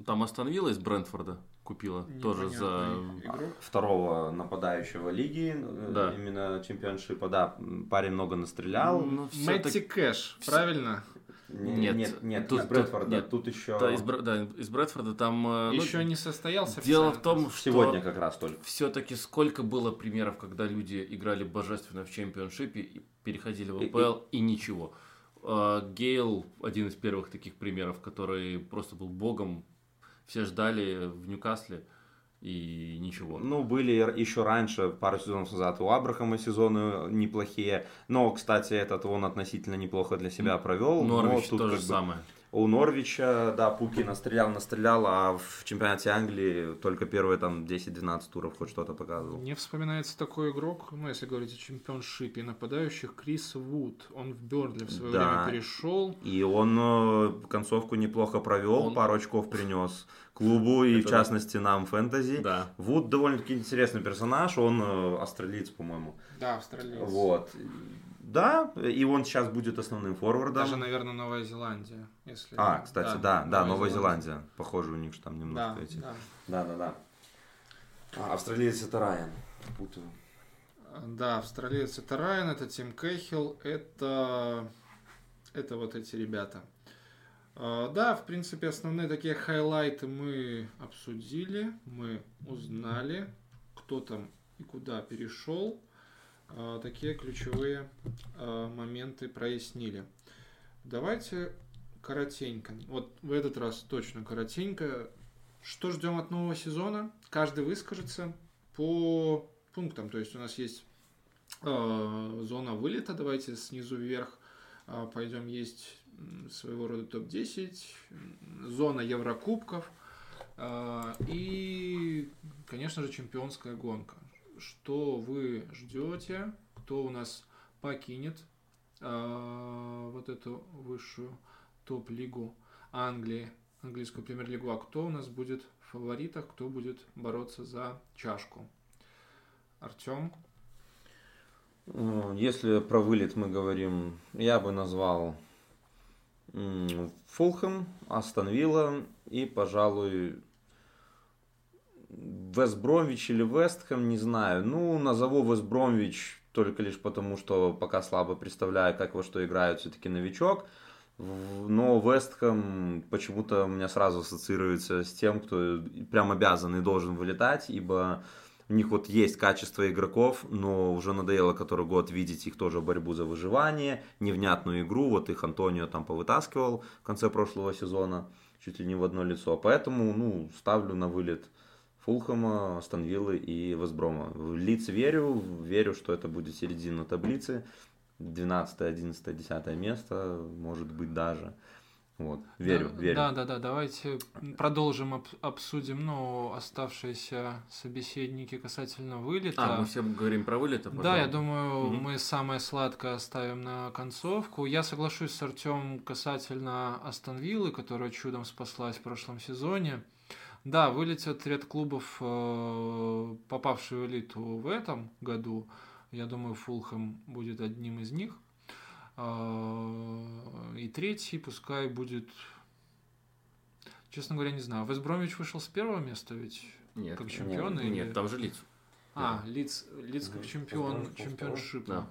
Там остановилась Брентфорда, купила тоже за... игрок. Второго нападающего лиги, э, Да. именно чемпионшипа, да, парень много настрелял. Ну, Мэтти всё-таки- Кэш, правильно? Не- Нет, нет, нет, тут- из Брэдфорда, нет. тут еще... Да, из, да, из Брэдфорда там... э, ну, Еще не состоялся. Дело в том, что Сегодня как раз только. все-таки сколько было примеров, когда люди играли божественно в чемпионшипе и переходили в И- АПЛ и, ничего. А, Гейл один из первых таких примеров, который просто был богом. Все ждали в Ньюкасле и ничего. Ну, были еще раньше, пару сезонов назад, у Абрахама сезоны неплохие. Но, кстати, этот он относительно неплохо для себя провел. но Норвич тут то же бы самое. У Норвича, да, Пуки настрелял, настрелял, а в чемпионате Англии только первые там 10-12 туров хоть что-то показывал. Мне вспоминается такой игрок, ну, если говорить о чемпионшипе нападающих, Крис Вуд. Он в Бернли в свое Да. время перешел. И он э, концовку неплохо провел, Он- пару очков принес клубу и, в Это да. частности, нам фэнтези. Да. Вуд довольно-таки интересный персонаж, он э, австралиец, по-моему. Да, австралиец. Вот. Да, и он сейчас будет основным форвардом. Даже, наверное, Новая Зеландия. Если... А, кстати, да, да, Новая Зеландия. Похоже, у них же там немножко Да, эти. да. Да, да, да. А, австралиец это Райан. Путаю. Да, австралиец это Райан, это Тим Кэхилл, это... это вот эти ребята. А, Да, в принципе, основные такие хайлайты мы обсудили, мы узнали, кто там и куда перешел. А, Такие ключевые а, моменты прояснили. Давайте коротенько. Вот в этот раз точно коротенько. Что ждем от нового сезона? Каждый выскажется по пунктам. То есть у нас есть э, зона вылета. Давайте снизу вверх э, пойдем. Есть своего рода топ-10. м, Зона Еврокубков. э, И, конечно же, чемпионская гонка. Что вы ждете? Кто у нас покинет э, вот эту высшую топ-лигу Англии, английскую премьер-лигу, а кто у нас будет в фаворитах, кто будет бороться за чашку. Артем, Ну, Если про вылет мы говорим, я бы назвал Фулхэм, Астон Вилла и, пожалуй, Вест Бромвич или Вестхэм, не знаю. Ну, назову Вест Бромвич только лишь потому, что пока слабо представляю, как во что играет все-таки новичок. Но Вестхэм почему-то у меня сразу ассоциируется с тем, кто прям обязан и должен вылетать, ибо у них вот есть качество игроков, но уже надоело который год видеть их тоже борьбу за выживание, невнятную игру. Вот их Антонио там повытаскивал в конце прошлого сезона, чуть ли не в одно лицо. Поэтому, ну, ставлю на вылет Фулхэма, Станвиллы и Вестброма. В Лиц верю, верю, что это будет середина таблицы. 12, 11, 10 место, может быть даже. Вот, верю, да, верю. Да, да, да. Давайте продолжим об- обсудим, ну, оставшиеся собеседники касательно вылета. А, мы все говорим про вылет, а потом- Да, я думаю, Мгм. мы самое сладкое оставим на концовку. Я соглашусь с Артем касательно Астон Виллы, которая чудом спаслась в прошлом сезоне. Да, вылетят ряд клубов, э, попавшие в элиту в этом году. Я думаю, Фулхэм будет одним из них. А, И третий пускай будет... Честно говоря, не знаю. Вестбромвич вышел с первого места ведь? Нет, как нет, чемпионы Нет, или- там же лиц. А, Лиц, Лиц как чемпион, чемпионшип. Да.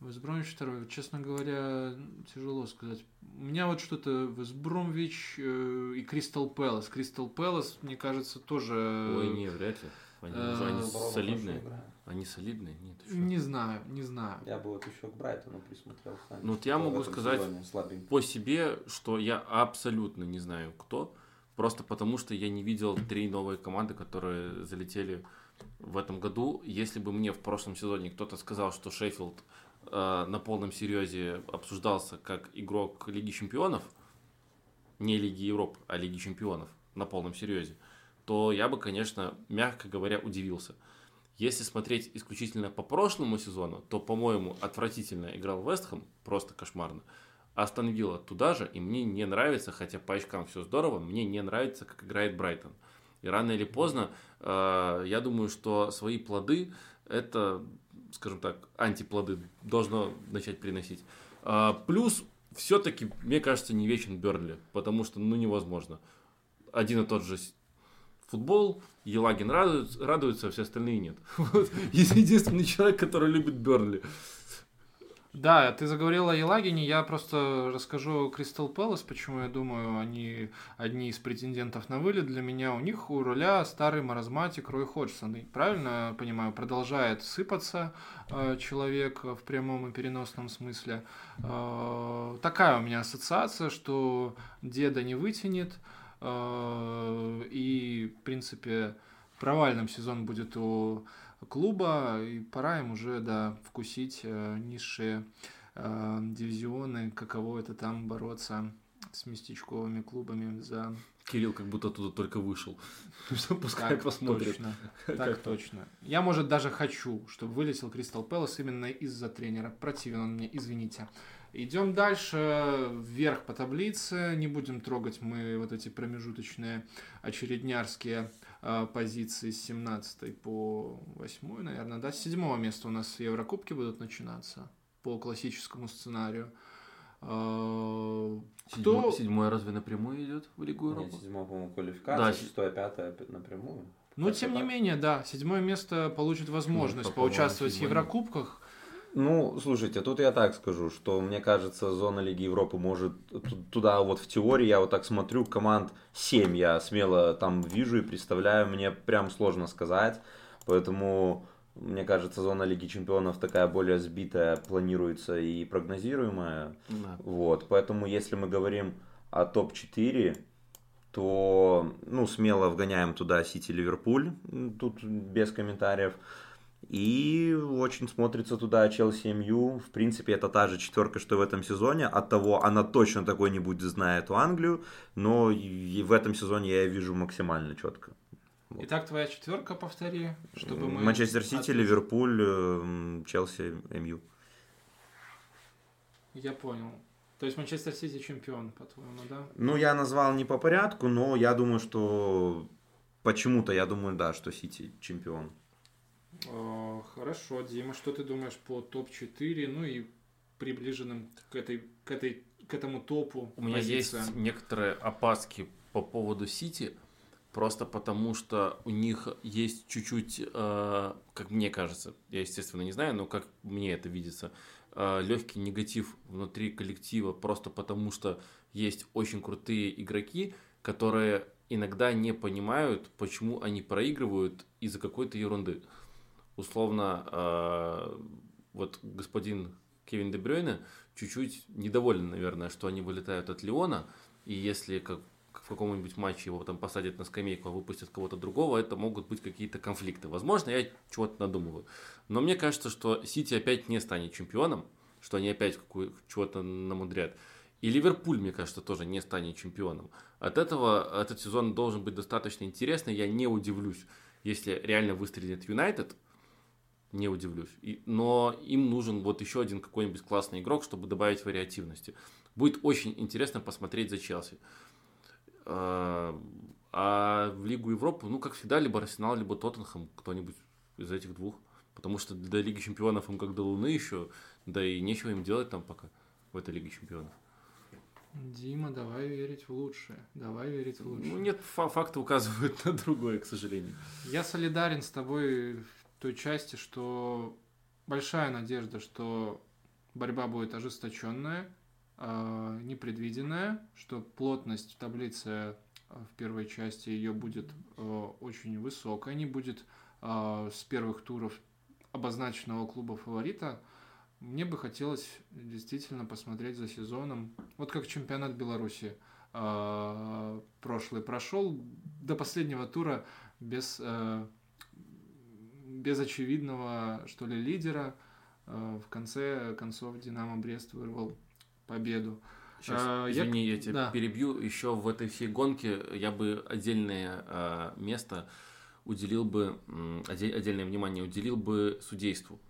Вестбромвич второй. Честно говоря, тяжело сказать. У меня вот что-то Вестбромвич э, и Кристал Пэлас. Кристал Пэлас, мне кажется, тоже... Ой, не, вряд ли. Они, Э, уже- они солидные. Они солидные? Нет, чё? Не знаю, не знаю. Я бы вот еще к Брайтону присмотрел. Санчо, Ну, вот я в могу сказать-. По себе, что я абсолютно не знаю кто, просто потому что я не видел три новые команды, которые залетели в этом году. Если бы мне в прошлом сезоне кто-то сказал, что Шеффилд э, на полном серьезе обсуждался как игрок Лиги Чемпионов, не Лиги Европы, а Лиги Чемпионов на полном серьезе, то я бы, конечно, мягко говоря, удивился. Если смотреть исключительно по прошлому сезону, то, по-моему, отвратительно играл Вестхэм, просто кошмарно. Астон Вилла туда же, и мне не нравится, хотя по очкам все здорово, мне не нравится, как играет Брайтон. И рано или поздно, э, я думаю, что свои плоды, это, скажем так, антиплоды должно начать приносить. А, плюс, все-таки, мне кажется, не вечен Бернли, потому что, ну, невозможно. Один и тот же футбол, Елагин радуется, радуется, а все остальные нет. Вот. Единственный человек, который любит Бернли. Да, ты заговорил о Елагине, я просто расскажу Кристал Пэлас, почему я думаю, они одни из претендентов на вылет. Для меня у них у руля старый маразматик Рой Ходжсон. И правильно я понимаю, продолжает сыпаться э, человек в прямом и переносном смысле. Э, такая у меня ассоциация, что деда не вытянет, э, и, в принципе, провальным сезон будет у клуба, и пора им уже, да, вкусить э, низшие э, дивизионы, каково это там бороться с местечковыми клубами за... Кирилл как будто оттуда только вышел. Пускай Так посмотрит. точно, так точно. Я, может, даже хочу, чтобы вылетел Кристал Пэлас именно из-за тренера. Противен он мне, извините. Идем дальше, вверх по таблице. Не будем трогать мы вот эти промежуточные очереднярские позиции с 17 по 8, наверное, да? С 7 места у нас Еврокубки будут начинаться по классическому сценарию. Седьмой, Кто? седьмой разве напрямую идет в Лигу Нет, Европы? седьмой, по-моему, Да, квалификация, с- шестое, пятое напрямую. Но, Как-то тем не менее, да, седьмое место получит возможность Ну, поучаствовать в седьмое. Еврокубках. Ну, слушайте, тут я так скажу, что мне кажется, зона Лиги Европы может ту- туда вот в теории, я вот так смотрю, команд 7 я смело там вижу и представляю, мне прям сложно сказать, поэтому мне кажется, зона Лиги Чемпионов такая более сбитая, планируется и прогнозируемая. Да. Вот, поэтому если мы говорим о топ-4, то, ну, смело вгоняем туда Сити Ливерпуль, тут без комментариев. И очень смотрится туда Челси МЮ. В принципе, это та же четверка, что в этом сезоне. От того, она точно такой не будет знает эту Англию, но и в этом сезоне я ее вижу максимально четко. Вот. Итак, твоя четверка, повтори, чтобы мы... Манчестер Сити. Ливерпуль, эм, Челси, МЮ. Я понял. То есть Манчестер Сити чемпион, по-твоему, да? Ну, я назвал не по порядку, но я думаю, что почему-то я думаю, да, что Сити чемпион. О, хорошо, Дима, что ты думаешь по топ-4, ну и приближенным к, этой, к, этой, к этому топу У меня позициям? есть некоторые опаски по поводу Сити, просто потому что у них есть чуть-чуть, э, как мне кажется, я, естественно, не знаю, но как мне это видится, легкий негатив внутри коллектива, просто потому что есть очень крутые игроки, которые иногда не понимают, почему они проигрывают из-за какой-то ерунды. Условно, э, вот господин Кевин Де Брюйне чуть-чуть недоволен, наверное, что они вылетают от Леона, и если как в каком-нибудь матче его там посадят на скамейку, а выпустят кого-то другого, это могут быть какие-то конфликты. Возможно, я чего-то надумываю. Но мне кажется, что Сити опять не станет чемпионом, что они опять чего-то намудрят. И Ливерпуль, мне кажется, тоже не станет чемпионом. От этого этот сезон должен быть достаточно интересный. Я не удивлюсь, если реально выстрелит Юнайтед. Не удивлюсь. И- но им нужен вот еще один какой-нибудь классный игрок, чтобы добавить вариативности. Будет очень интересно посмотреть за Челси. А а в Лигу Европы, ну, как всегда, либо Арсенал, либо Тоттенхэм, кто-нибудь из этих двух. Потому что до Лиги Чемпионов им как до Луны еще, да и нечего им делать там пока, в этой Лиге Чемпионов. Дима, давай верить в лучшее. Давай верить в лучшее. Ну, нет, фа- факты указывают на другое, к сожалению. Я солидарен с тобой той части, что большая надежда, что борьба будет ожесточенная, э, непредвиденная, что плотность в таблице в первой части ее будет э, очень высокая, не будет с первых туров обозначенного клуба фаворита. Мне бы хотелось действительно посмотреть за сезоном, вот как чемпионат Беларуси прошлый прошел до последнего тура без э, без очевидного что ли лидера. Э, в конце концов Динамо Брест вырвал победу. Сейчас, а, извини, я, я тебя да. перебью. Еще в этой всей гонке я бы отдельное а, место уделил бы, отдельное внимание уделил бы судейству.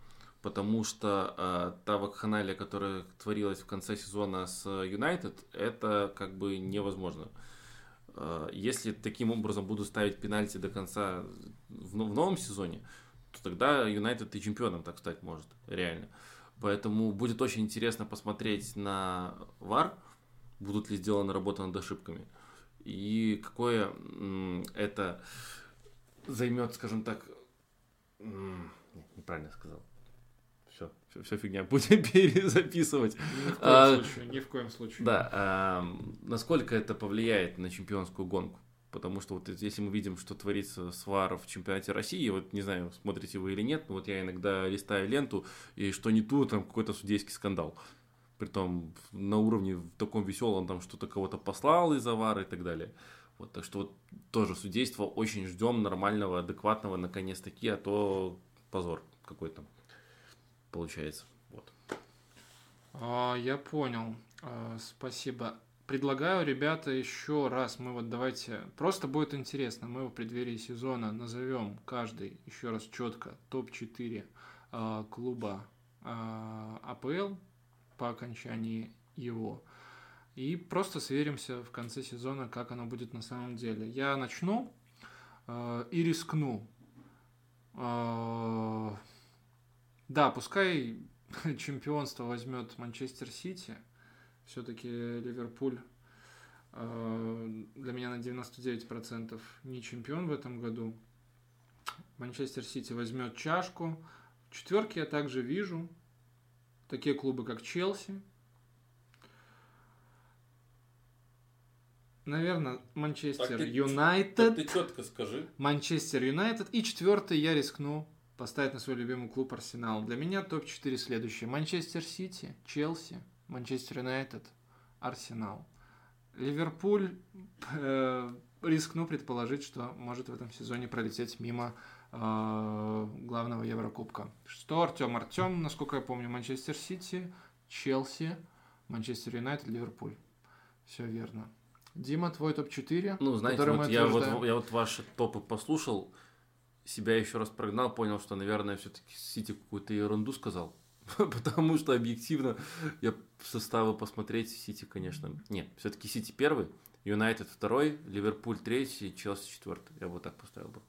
Потому что а, та вакханалия, которая творилась в конце сезона с Юнайтед, это как бы невозможно. А, если таким образом буду ставить пенальти до конца в, в новом сезоне, то тогда Юнайтед и чемпионом так стать может, реально. Поэтому будет очень интересно посмотреть на VAR, будут ли сделаны работы над ошибками, и какое это займет, скажем так, неправильно сказал. Все, все, все фигня, будем перезаписывать. Ни в коем а, случае, ни в коем случае. Да, а, насколько это повлияет на чемпионскую гонку? Потому что вот если мы видим, что творится с ВАР в чемпионате России, вот не знаю, смотрите вы или нет, но вот я иногда листаю ленту, и что не ту, там какой-то судейский скандал. Притом на уровне в таком веселом, там что-то кого-то послал из-за ВАР и так далее. Вот, так что вот тоже судейство очень ждем нормального, адекватного, наконец-таки, а то позор какой-то получается. Вот. А, я понял. А, спасибо. Предлагаю, ребята, еще раз, мы вот давайте, просто будет интересно, мы в преддверии сезона назовем каждый, еще раз четко, топ-4 э, клуба э, АПЛ по окончании его. И просто сверимся в конце сезона, как оно будет на самом деле. Я начну э, и рискну. Э, да, пускай чемпионство возьмет Манчестер Сити – все-таки Ливерпуль э, для меня на 99% не чемпион в этом году. Манчестер Сити возьмет чашку. В четверке я также вижу такие клубы, как Челси. Наверное, Манчестер Юнайтед. Ты четко скажи. Манчестер Юнайтед. И четвертый я рискну поставить на свой любимый клуб Арсенал. Для меня топ-4 следующие. Манчестер Сити, Челси, Манчестер Юнайтед, Арсенал. Ливерпуль, э, рискну предположить, что может в этом сезоне пролететь мимо э, главного Еврокубка. Что Артем? Артем, насколько я помню, Манчестер Сити, Челси, Манчестер Юнайтед, Ливерпуль. Все верно. Дима, твой топ-4? Ну, знаете, вот я, вот, я вот ваши топы послушал, себя еще раз прогнал, понял, что, наверное, все-таки Сити какую-то ерунду сказал. потому что объективно я составы посмотреть Сити, конечно. Нет, все-таки Сити первый, Юнайтед второй, Ливерпуль третий, Челси четвертый. Я бы вот так поставил бы.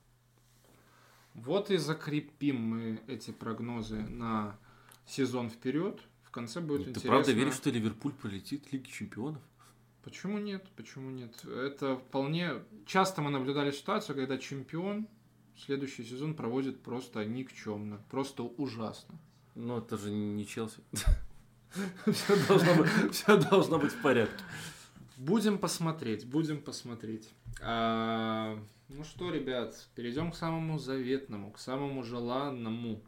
Вот и закрепим мы эти прогнозы на сезон вперед. В конце будет Ты интересно. Ты правда веришь, что Ливерпуль пролетит Лиги Чемпионов? Почему нет? Почему нет? Это вполне... Часто мы наблюдали ситуацию, когда чемпион следующий сезон проводит просто никчемно, просто ужасно. Ну, это же не Челси. Все должно, быть, все должно быть в порядке. Будем посмотреть, будем посмотреть. А, ну что, ребят, перейдем к самому заветному, к самому желанному.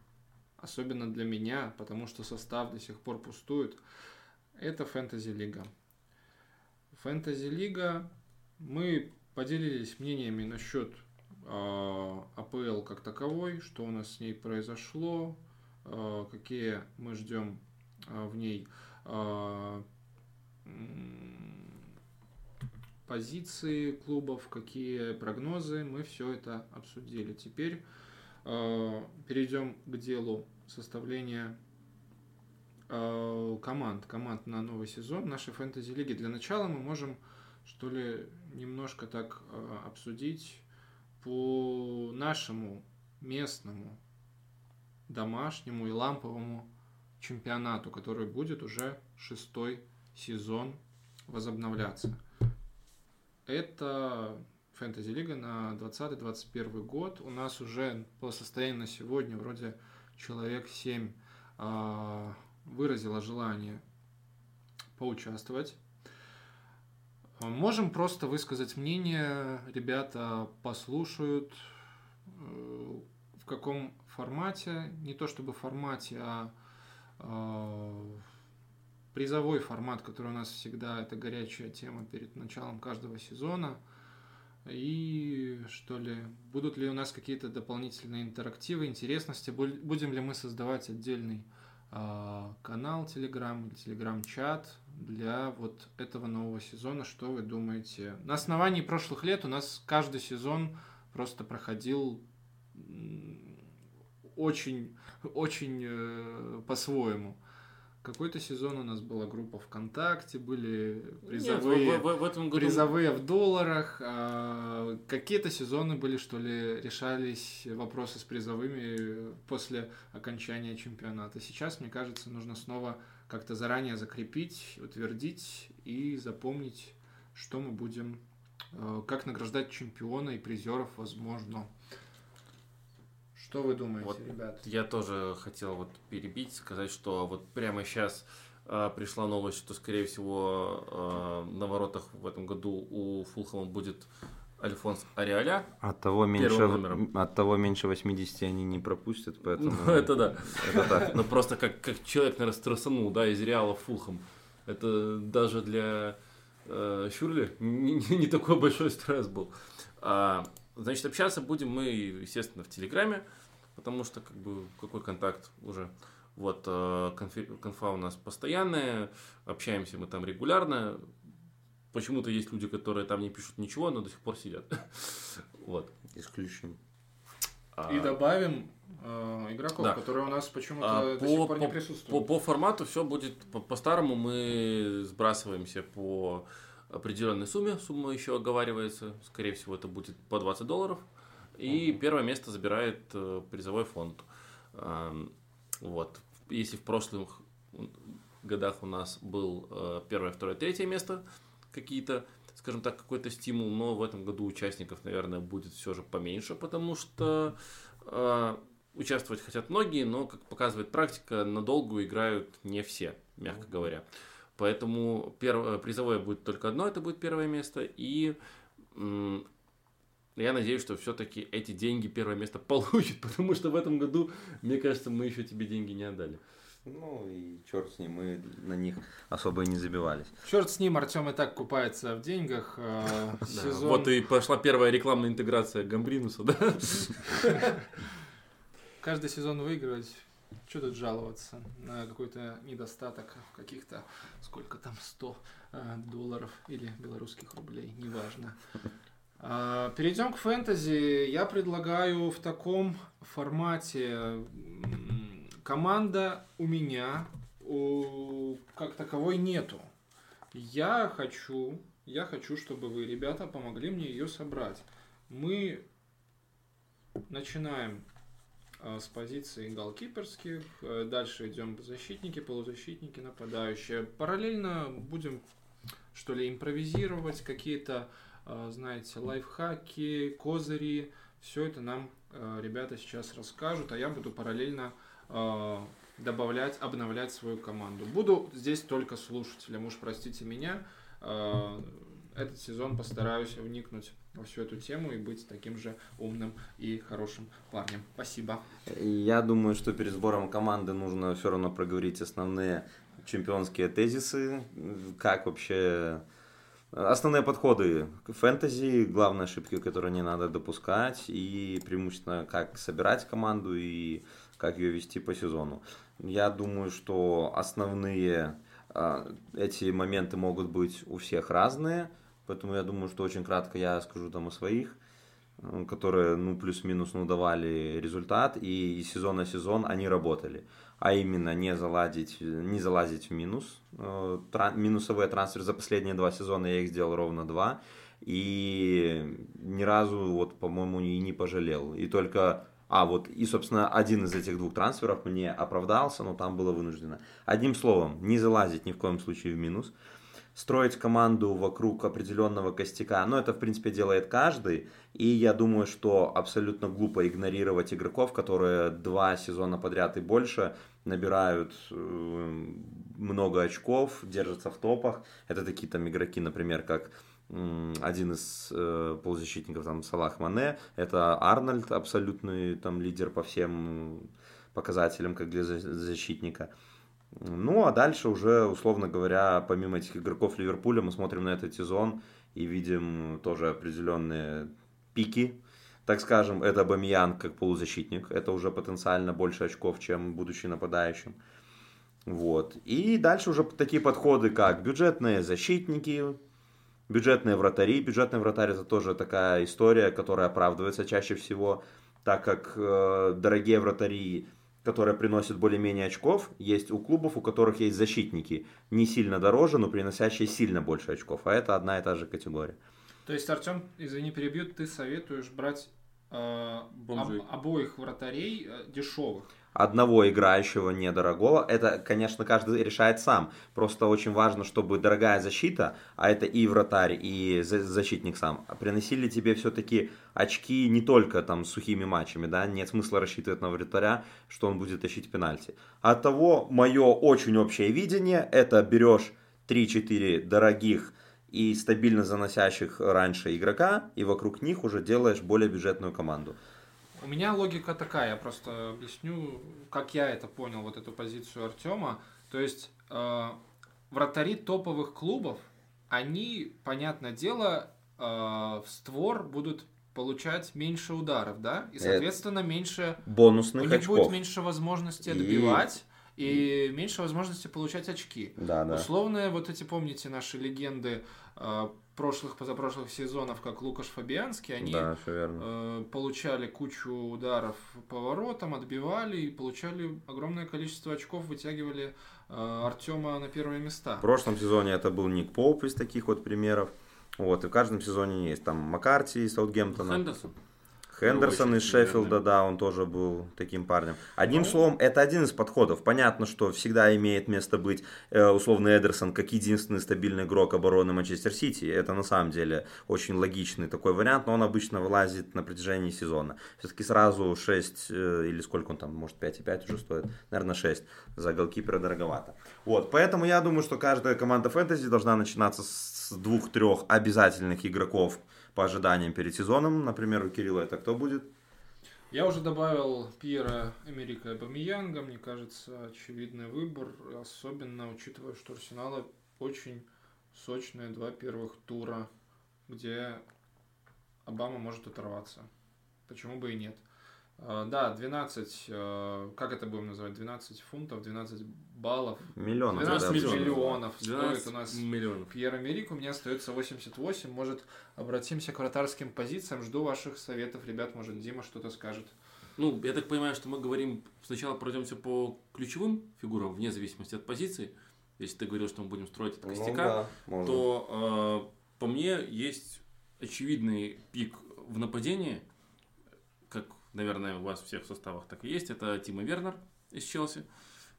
Особенно для меня, потому что состав до сих пор пустует. Это Фэнтези Лига. Фэнтези Лига. Мы поделились мнениями насчет АПЛ как таковой, что у нас с ней произошло, какие мы ждем э, в ней э, позиции клубов, какие прогнозы, мы все это обсудили. Теперь перейдем к делу составления команд, команд на новый сезон нашей фэнтези-лиги. Для начала мы можем, что ли, немножко так обсудить по нашему местному домашнему и ламповому чемпионату, который будет уже шестой сезон возобновляться. Это фэнтези-лига на 2020-2021 год. У нас уже по состоянию на сегодня вроде человек 7 а, выразило желание поучаствовать. Можем просто высказать мнение, ребята послушают, э, в каком формате, не то чтобы формате, а э, призовой формат, который у нас всегда это горячая тема перед началом каждого сезона. И что ли, будут ли у нас какие-то дополнительные интерактивы, интересности, будем ли мы создавать отдельный э, канал Telegram или Telegram-чат для вот этого нового сезона. Что вы думаете? На основании прошлых лет у нас каждый сезон просто проходил очень, очень э, по-своему. Какой-то сезон у нас была группа ВКонтакте, были призовые, Нет, в, в, в, этом году... призовые в долларах. А какие-то сезоны были, что ли, решались вопросы с призовыми после окончания чемпионата. Сейчас, мне кажется, нужно снова как-то заранее закрепить, утвердить и запомнить, что мы будем, э, как награждать чемпиона и призеров, возможно. Что вы думаете, вот ребят? Я тоже хотел вот перебить, сказать, что вот прямо сейчас э, пришла новость, что, скорее всего, э, на воротах в этом году у Фулхама будет Альфонс Ариаля. От того, меньше, от того меньше 80 они не пропустят, поэтому... Ну, это да. Это так. Но просто как, как человек, наверное, стрессанул, да, из Реала Фулхам. Это даже для э, Шурли не, не, не такой большой стресс был. А, значит, общаться будем мы, естественно, в Телеграме потому что как бы какой контакт уже. Вот, э, конфи, конфа у нас постоянная, общаемся мы там регулярно. Почему-то есть люди, которые там не пишут ничего, но до сих пор сидят. Вот. Исключим. И добавим э, игроков, да. которые у нас почему-то а, до по, сих пор по, не присутствуют. По, по формату все будет по-старому. По мы сбрасываемся по определенной сумме. Сумма еще оговаривается. Скорее всего, это будет по 20 долларов. И первое место забирает э, призовой фонд. Вот. Если в прошлых годах у нас был э, первое, второе, третье место, какие-то, скажем так, какой-то стимул, но в этом году участников, наверное, будет все же поменьше, потому что э, участвовать хотят многие, но, как показывает практика, надолго играют не все, мягко говоря. Поэтому первое, призовое будет только одно, это будет первое место, и я надеюсь, что все-таки эти деньги первое место получат, потому что в этом году, мне кажется, мы еще тебе деньги не отдали. Ну и черт с ним, мы на них особо и не забивались. Черт с ним, Артем и так купается в деньгах. Э, сезон... Вот и пошла первая рекламная интеграция Гамбринуса, да? Каждый сезон выигрывать, что тут жаловаться на какой-то недостаток каких-то, сколько там, 100 э, долларов или белорусских рублей, неважно. А, перейдем к фэнтези. Я предлагаю в таком формате. Команда у меня у, как таковой нету. Я хочу, я хочу, чтобы вы, ребята, помогли мне ее собрать. Мы начинаем а, с позиции голкиперских, э, дальше идем защитники, полузащитники, нападающие. Параллельно будем, что ли, импровизировать какие-то знаете, лайфхаки, козыри, все это нам а, ребята сейчас расскажут, а я буду параллельно а, добавлять, обновлять свою команду. Буду здесь только слушателем, уж простите меня. Этот сезон постараюсь вникнуть во всю эту тему и быть таким же умным и хорошим парнем. Спасибо. Я думаю, что перед сбором команды нужно все равно проговорить основные чемпионские тезисы, как вообще Основные подходы к фэнтези, главные ошибки, которые не надо допускать, и преимущественно как собирать команду и как ее вести по сезону. Я думаю, что основные э, эти моменты могут быть у всех разные, поэтому я думаю, что очень кратко я скажу там о своих, которые ну плюс-минус ну давали результат, и из сезона в сезон они работали а именно не заладить, не залазить в минус. Э, тран, минусовые трансферы за последние два сезона я их сделал ровно два. И ни разу, вот, по-моему, и не пожалел. И только а, вот, и, собственно, один из этих двух трансферов мне оправдался, но там было вынуждено. Одним словом, не залазить ни в коем случае в минус. строить команду вокруг определенного костяка. Но это, в принципе, делает каждый. И я думаю, что абсолютно глупо игнорировать игроков, которые два сезона подряд и больше набирают э, много очков, держатся в топах. Это такие там игроки, например, как один из э, полузащитников, там, Салах Мане, это Арнольд, абсолютный там лидер по всем показателям, как для защитника. Ну, а дальше уже, условно говоря, помимо этих игроков Ливерпуля, мы смотрим на этот сезон и видим тоже определенные пики. Так скажем, это Бамиян как полузащитник. Это уже потенциально больше очков, чем будучи нападающим. Вот. И дальше уже такие подходы, как бюджетные защитники, бюджетные вратари. Бюджетный вратарь это тоже такая история, которая оправдывается чаще всего, так как э, дорогие вратари которые приносят более-менее очков, есть у клубов, у которых есть защитники, не сильно дороже, но приносящие сильно больше очков. А это одна и та же категория. То есть, Артем, извини, перебью, ты советуешь брать об, обоих вратарей э, дешевых одного играющего недорогого. Это, конечно, каждый решает сам. Просто очень важно, чтобы дорогая защита, а это и вратарь, и защитник сам, приносили тебе все-таки очки не только там сухими матчами, да, нет смысла рассчитывать на вратаря, что он будет тащить пенальти. От того, мое очень общее видение, это берешь 3-4 дорогих и стабильно заносящих раньше игрока, и вокруг них уже делаешь более бюджетную команду. У меня логика такая, я просто объясню, как я это понял, вот эту позицию Артема. То есть э, вратари топовых клубов, они, понятное дело, э, в створ будут получать меньше ударов, да, и, соответственно, это меньше... Бонусных У них очков. будет меньше возможности отбивать. И... меньше возможности получать очки. Да, да. Условные вот эти, помните, наши легенды э, прошлых, позапрошлых сезонов, как Лукаш Фабианский, они да, э, получали кучу ударов по воротам, отбивали и получали огромное количество очков, вытягивали э, Артема на первые места. В прошлом сезоне это был Ник Поуп из таких вот примеров. Вот, и в каждом сезоне есть там Маккарти из Саутгемптона. Хендерсон. Хендерсон из Шеффилда, да, он тоже был таким парнем. Одним ну, словом, это один из подходов. Понятно, что всегда имеет место быть э, условно Эдерсон как единственный стабильный игрок обороны Манчестер Сити. Это на самом деле очень логичный такой вариант, но он обычно вылазит на протяжении сезона. Все-таки сразу 6 э, или сколько он там, может 5,5 уже стоит, наверное 6 за голкипера дороговато. Вот, поэтому я думаю, что каждая команда фэнтези должна начинаться с двух-трех обязательных игроков, по ожиданиям перед сезоном. Например, у Кирилла это кто будет? Я уже добавил Пьера Эмерика Бамиянга, мне кажется, очевидный выбор, особенно учитывая, что Арсенала очень сочные два первых тура, где Обама может оторваться. Почему бы и нет? А, да, 12, а, как это будем называть, 12 фунтов, 12 баллов. Миллионов. 12 да, миллионов 12 стоит у нас миллионов. Пьер Америк, у меня остается 88, может обратимся к вратарским позициям, жду ваших советов, ребят, может Дима что-то скажет. Ну, я так понимаю, что мы говорим, сначала пройдемся по ключевым фигурам, вне зависимости от позиции. Если ты говорил, что мы будем строить от ну костяка, ну, да, то э, по мне есть очевидный пик в нападении, как наверное, у вас всех в составах так и есть, это Тима Вернер из Челси,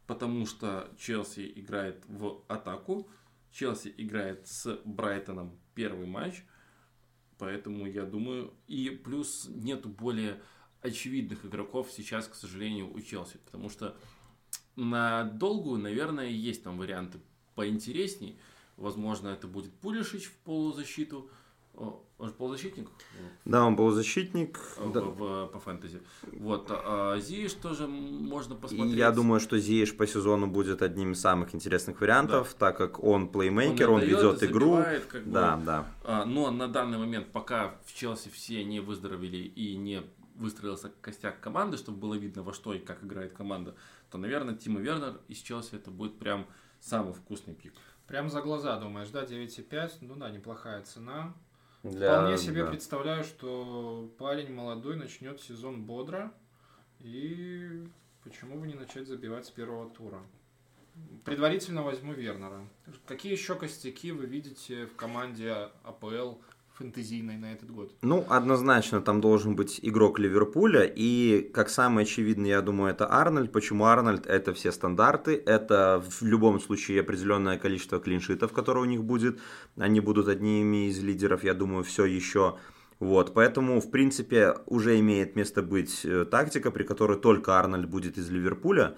потому что Челси играет в атаку, Челси играет с Брайтоном первый матч, поэтому я думаю, и плюс нету более очевидных игроков сейчас, к сожалению, у Челси, потому что на долгую, наверное, есть там варианты поинтересней. Возможно, это будет Пулишич в полузащиту, он же полузащитник? Да, он полузащитник. В, да. в, по фэнтези. Вот. А Зиеш тоже можно посмотреть. Я думаю, что Зиеш по сезону будет одним из самых интересных вариантов, да. так как он плеймейкер, он, он ведет игру. Как бы. Да, да. А, но на данный момент, пока в Челси все не выздоровели и не выстроился костяк команды, чтобы было видно, во что и как играет команда, то, наверное, Тима Вернер из Челси это будет прям самый вкусный пик. Прям за глаза думаешь, да, 9,5, ну да, неплохая цена. Для... Вполне себе да. представляю, что парень молодой начнет сезон бодро. И почему бы не начать забивать с первого тура? Предварительно возьму Вернера. Какие еще костяки вы видите в команде АПЛ фэнтезийной на этот год? Ну, однозначно, там должен быть игрок Ливерпуля, и, как самый очевидный, я думаю, это Арнольд. Почему Арнольд? Это все стандарты, это в любом случае определенное количество клиншитов, которые у них будет. Они будут одними из лидеров, я думаю, все еще вот, поэтому, в принципе, уже имеет место быть э, тактика, при которой только Арнольд будет из Ливерпуля,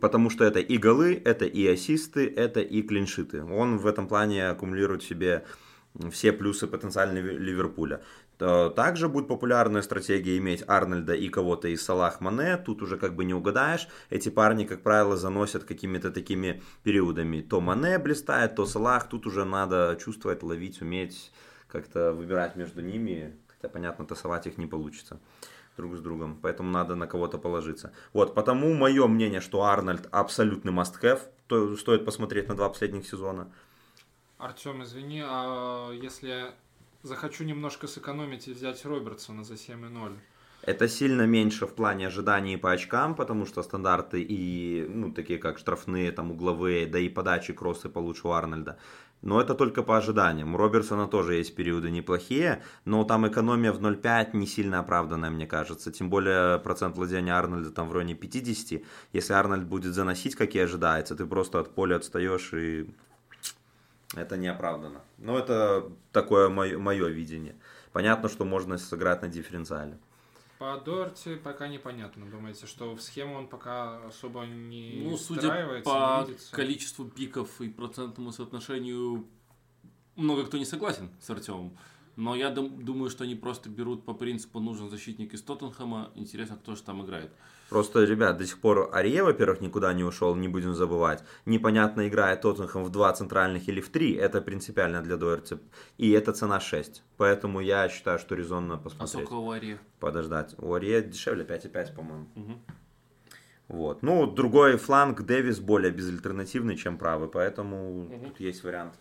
потому что это и голы, это и ассисты, это и клиншиты. Он в этом плане аккумулирует себе все плюсы потенциального Ливерпуля. Также будет популярная стратегия иметь Арнольда и кого-то из Салах Мане. Тут уже как бы не угадаешь. Эти парни, как правило, заносят какими-то такими периодами. То Мане блистает, то Салах. Тут уже надо чувствовать, ловить, уметь как-то выбирать между ними, хотя, понятно, тасовать их не получится друг с другом, поэтому надо на кого-то положиться. Вот, потому мое мнение, что Арнольд абсолютный must-have, то стоит посмотреть на два последних сезона. Артем, извини, а если захочу немножко сэкономить и взять Робертсона за 7,0? Это сильно меньше в плане ожиданий по очкам, потому что стандарты и, ну, такие как штрафные, там, угловые, да и подачи, кроссы получше у Арнольда. Но это только по ожиданиям. У Робертсона тоже есть периоды неплохие, но там экономия в 0,5 не сильно оправданная, мне кажется. Тем более процент владения Арнольда там в районе 50. Если Арнольд будет заносить, как и ожидается, ты просто от поля отстаешь и это не оправдано. Но это такое мое, мое видение. Понятно, что можно сыграть на дифференциале. По Дорти пока непонятно. Думаете, что в схему он пока особо не Ну, судя по количеству пиков и процентному соотношению, много кто не согласен с Артемом. Но я думаю, что они просто берут по принципу нужен защитник из Тоттенхэма. Интересно, кто же там играет. Просто, ребят, до сих пор Ария, во-первых, никуда не ушел, не будем забывать. Непонятно, играет Тоттенхэм в два центральных или в три. Это принципиально для Дуэрти. И это цена 6. Поэтому я считаю, что резонно посмотреть. А сколько у Ария? Подождать. У Ария дешевле 5,5, по-моему. Угу. Вот. Ну, другой фланг Дэвис более безальтернативный, чем правый, поэтому угу. тут есть вариант.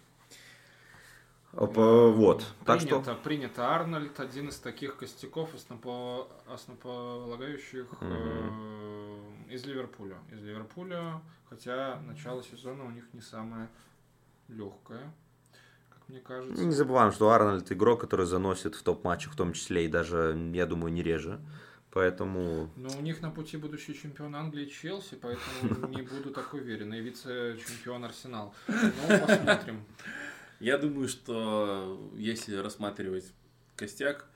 Вот. Так принято, что... принято. Арнольд один из таких костяков, осново... основополагающих угу. э, из Ливерпуля. Из Ливерпуля, хотя начало сезона у них не самое легкое, как мне кажется. Не забываем, что Арнольд игрок, который заносит в топ-матчах, в том числе и даже, я думаю, не реже. Поэтому... Но у них на пути будущий чемпион Англии Челси, поэтому не буду так уверен. И вице-чемпион Арсенал. Ну, посмотрим. Я думаю, что если рассматривать костяк,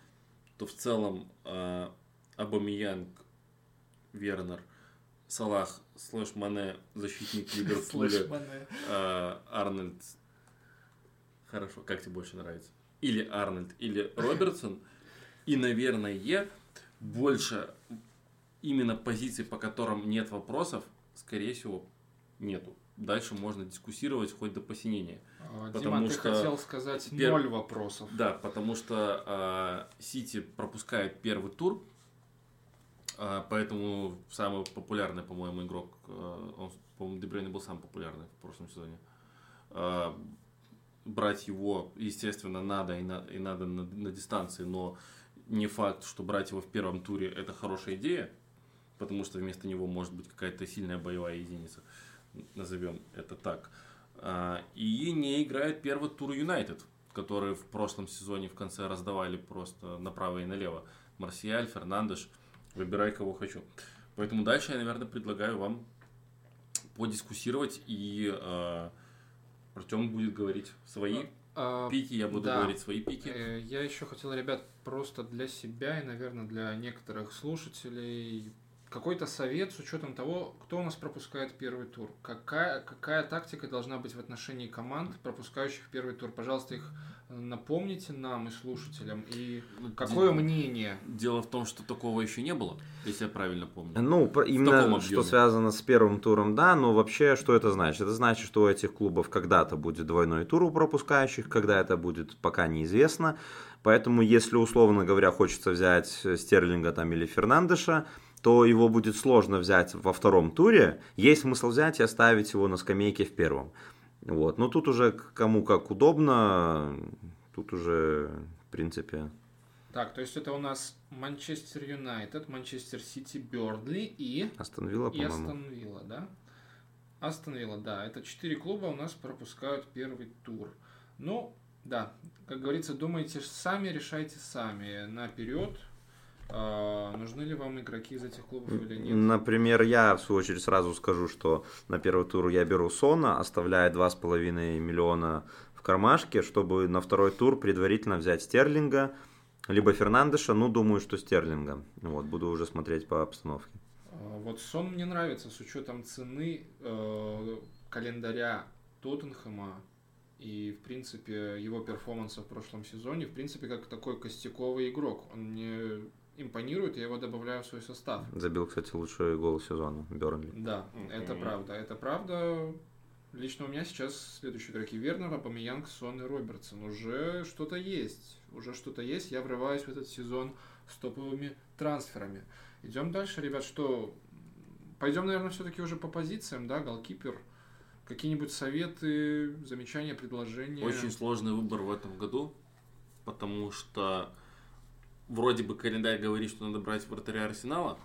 то в целом э, Абамиянг, Вернер, Салах, слэш Мане, защитник Ливерпуля, э, Арнольд. Хорошо, как тебе больше нравится? Или Арнольд, или Робертсон. И, наверное, больше именно позиций, по которым нет вопросов, скорее всего, нету. Дальше можно дискуссировать хоть до посинения. А, потому Дима, что... ты хотел сказать пер... ноль вопросов. Да, потому что э, Сити пропускает первый тур, э, поэтому самый популярный, по-моему, игрок, э, он, по-моему, Дебрейн был самый популярный в прошлом сезоне. Э, брать его, естественно, надо и, на, и надо на, на дистанции, но не факт, что брать его в первом туре это хорошая идея, потому что вместо него может быть какая-то сильная боевая единица, назовем это так. А, и не играет первый тур Юнайтед, который в прошлом сезоне в конце раздавали просто направо и налево. Марсиаль, Фернандеш, выбирай кого хочу. Поэтому дальше я, наверное, предлагаю вам подискуссировать, и э, Артем будет говорить свои а, пики, я буду да. говорить свои пики. Э, я еще хотел, ребят, просто для себя и, наверное, для некоторых слушателей какой-то совет с учетом того, кто у нас пропускает первый тур. Какая, какая тактика должна быть в отношении команд, пропускающих первый тур? Пожалуйста, их напомните нам и слушателям. И ну, какое Дело, мнение? Дело в том, что такого еще не было, если я правильно помню. Ну, именно что связано с первым туром, да, но вообще что это значит? Это значит, что у этих клубов когда-то будет двойной тур у пропускающих, когда это будет, пока неизвестно. Поэтому, если, условно говоря, хочется взять Стерлинга там или Фернандеша, то его будет сложно взять во втором туре. Есть смысл взять и оставить его на скамейке в первом. Вот. Но тут уже кому как удобно, тут уже, в принципе... Так, то есть это у нас Манчестер Юнайтед, Манчестер Сити, Бёрдли и... Астон Вилла, по-моему. И Астон Вилла, да? Астон Вилла, да. Это четыре клуба у нас пропускают первый тур. Ну, Да, как говорится, думайте сами, решайте сами наперед, а, нужны ли вам игроки из этих клубов или нет. Например, я в свою очередь сразу скажу, что на первый тур я беру Сона, оставляя 2,5 миллиона в кармашке, чтобы на второй тур предварительно взять Стерлинга, либо Фернандеша, ну, думаю, что Стерлинга. Вот, буду уже смотреть по обстановке. А, вот Сон мне нравится с учетом цены э, календаря Тоттенхэма и, в принципе, его перформанса в прошлом сезоне, в принципе, как такой костяковый игрок. Он мне импонирует, я его добавляю в свой состав. Забил, кстати, лучший гол сезона Бернли. Да, mm-hmm. это правда. Это правда. Лично у меня сейчас следующие игроки Вернер, Абамиянг, Сон и Робертсон. Уже что-то есть. Уже что-то есть. Я врываюсь в этот сезон с топовыми трансферами. Идем дальше, ребят. Что? Пойдем, наверное, все-таки уже по позициям, да, голкипер. Какие-нибудь советы, замечания, предложения? Очень сложный выбор в этом году, потому что вроде бы календарь говорит, что надо брать вратаря Арсенала,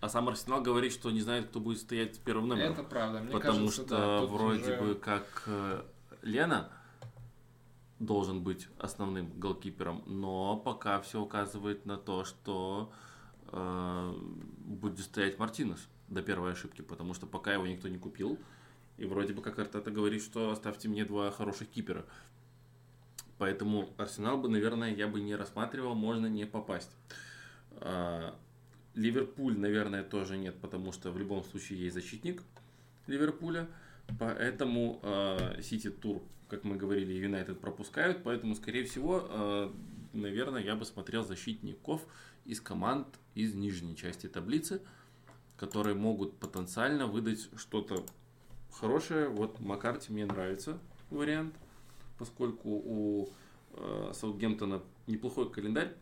а сам Арсенал говорит, что не знает, кто будет стоять первым номером. Это правда. Мне потому кажется, что да, вроде уже... бы как э, Лена должен быть основным голкипером, но пока все указывает на то, что э, будет стоять Мартинес до первой ошибки, потому что пока его никто не купил. И вроде бы как Артета говорит, что оставьте мне два хороших кипера. Поэтому Арсенал бы, наверное, я бы не рассматривал, можно не попасть. А, Ливерпуль, наверное, тоже нет, потому что в любом случае есть защитник Ливерпуля. Поэтому а, Сити Тур, как мы говорили, Юнайтед пропускают. Поэтому, скорее всего, а, наверное, я бы смотрел защитников из команд из нижней части таблицы, которые могут потенциально выдать что-то хорошее. Вот Макарти мне нравится вариант – поскольку у э, Саутгемптона неплохой календарь.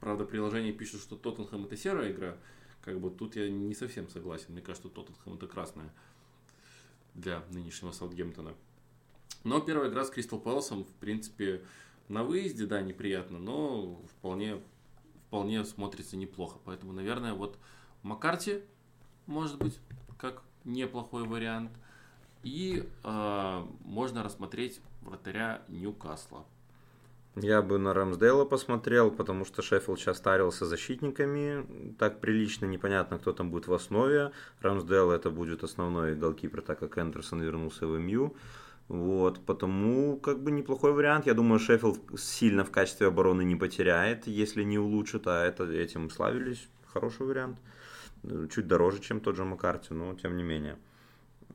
Правда, приложение пишет, что Тоттенхэм это серая игра. Как бы тут я не совсем согласен. Мне кажется, Тоттенхэм это красная для нынешнего Саутгемптона. Но первая игра с Кристал Пэласом, в принципе, на выезде, да, неприятно, но вполне, вполне смотрится неплохо. Поэтому, наверное, вот Маккарти, может быть, как неплохой вариант. И э, можно рассмотреть вратаря Ньюкасла. Я бы на Рамсдейла посмотрел, потому что Шеффилд сейчас старился защитниками. Так прилично, непонятно, кто там будет в основе. Рамсдейл это будет основной голкипер, так как Эндерсон вернулся в МЮ. Вот, потому как бы неплохой вариант. Я думаю, Шеффилд сильно в качестве обороны не потеряет, если не улучшит, а это, этим славились. Хороший вариант. Чуть дороже, чем тот же Маккарти, но тем не менее.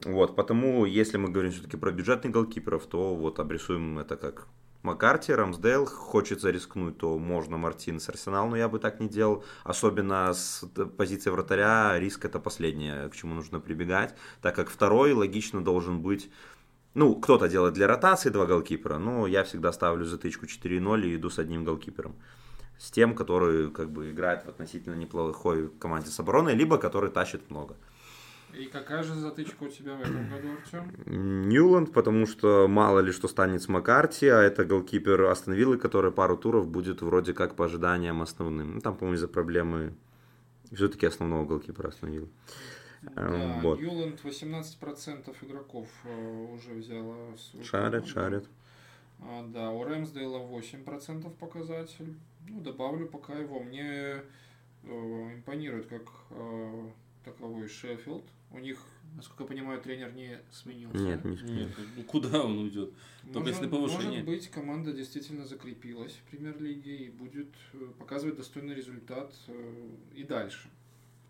Вот, потому, если мы говорим все-таки про бюджетных голкиперов, то вот обрисуем это как Маккарти, Рамсдейл, хочется рискнуть, то можно Мартин с Арсенал, но я бы так не делал. Особенно с позиции вратаря риск это последнее, к чему нужно прибегать, так как второй логично должен быть ну, кто-то делает для ротации два голкипера, но я всегда ставлю затычку 4-0 и иду с одним голкипером. С тем, который как бы играет в относительно неплохой команде с обороной, либо который тащит много. И какая же затычка у тебя в этом году, Артем? Ньюланд, потому что мало ли что станет с Маккарти, а это голкипер Астон Виллы, который пару туров будет вроде как по ожиданиям основным. Ну, там, по-моему, из-за проблемы все-таки основного голкипера Астон Виллы. Да, эм, вот. Ньюланд 18% игроков э, уже взяла. Шарит, шарит. А, да, у Рэмсдейла 8% показатель. Ну, добавлю пока его. Мне э, импонирует как э, таковой Шеффилд. У них, насколько я понимаю, тренер не сменился. Нет, не сменился. Нет, ну куда он уйдет? Только может, если повышение. Может быть, команда действительно закрепилась в премьер-лиге и будет э, показывать достойный результат э, и дальше.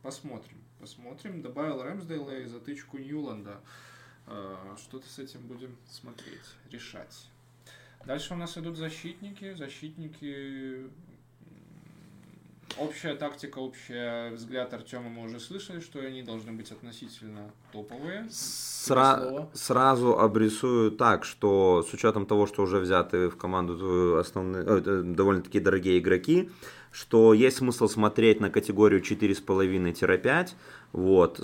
Посмотрим. Посмотрим. Добавил Рэмсдейла и затычку Ньюланда. Э, что-то с этим будем смотреть, решать. Дальше у нас идут защитники. Защитники Общая тактика, общий взгляд Артема мы уже слышали, что они должны быть относительно топовые. Сра- сразу обрисую так, что с учетом того, что уже взяты в команду основные, э, довольно-таки дорогие игроки, что есть смысл смотреть на категорию 4,5-5, вот,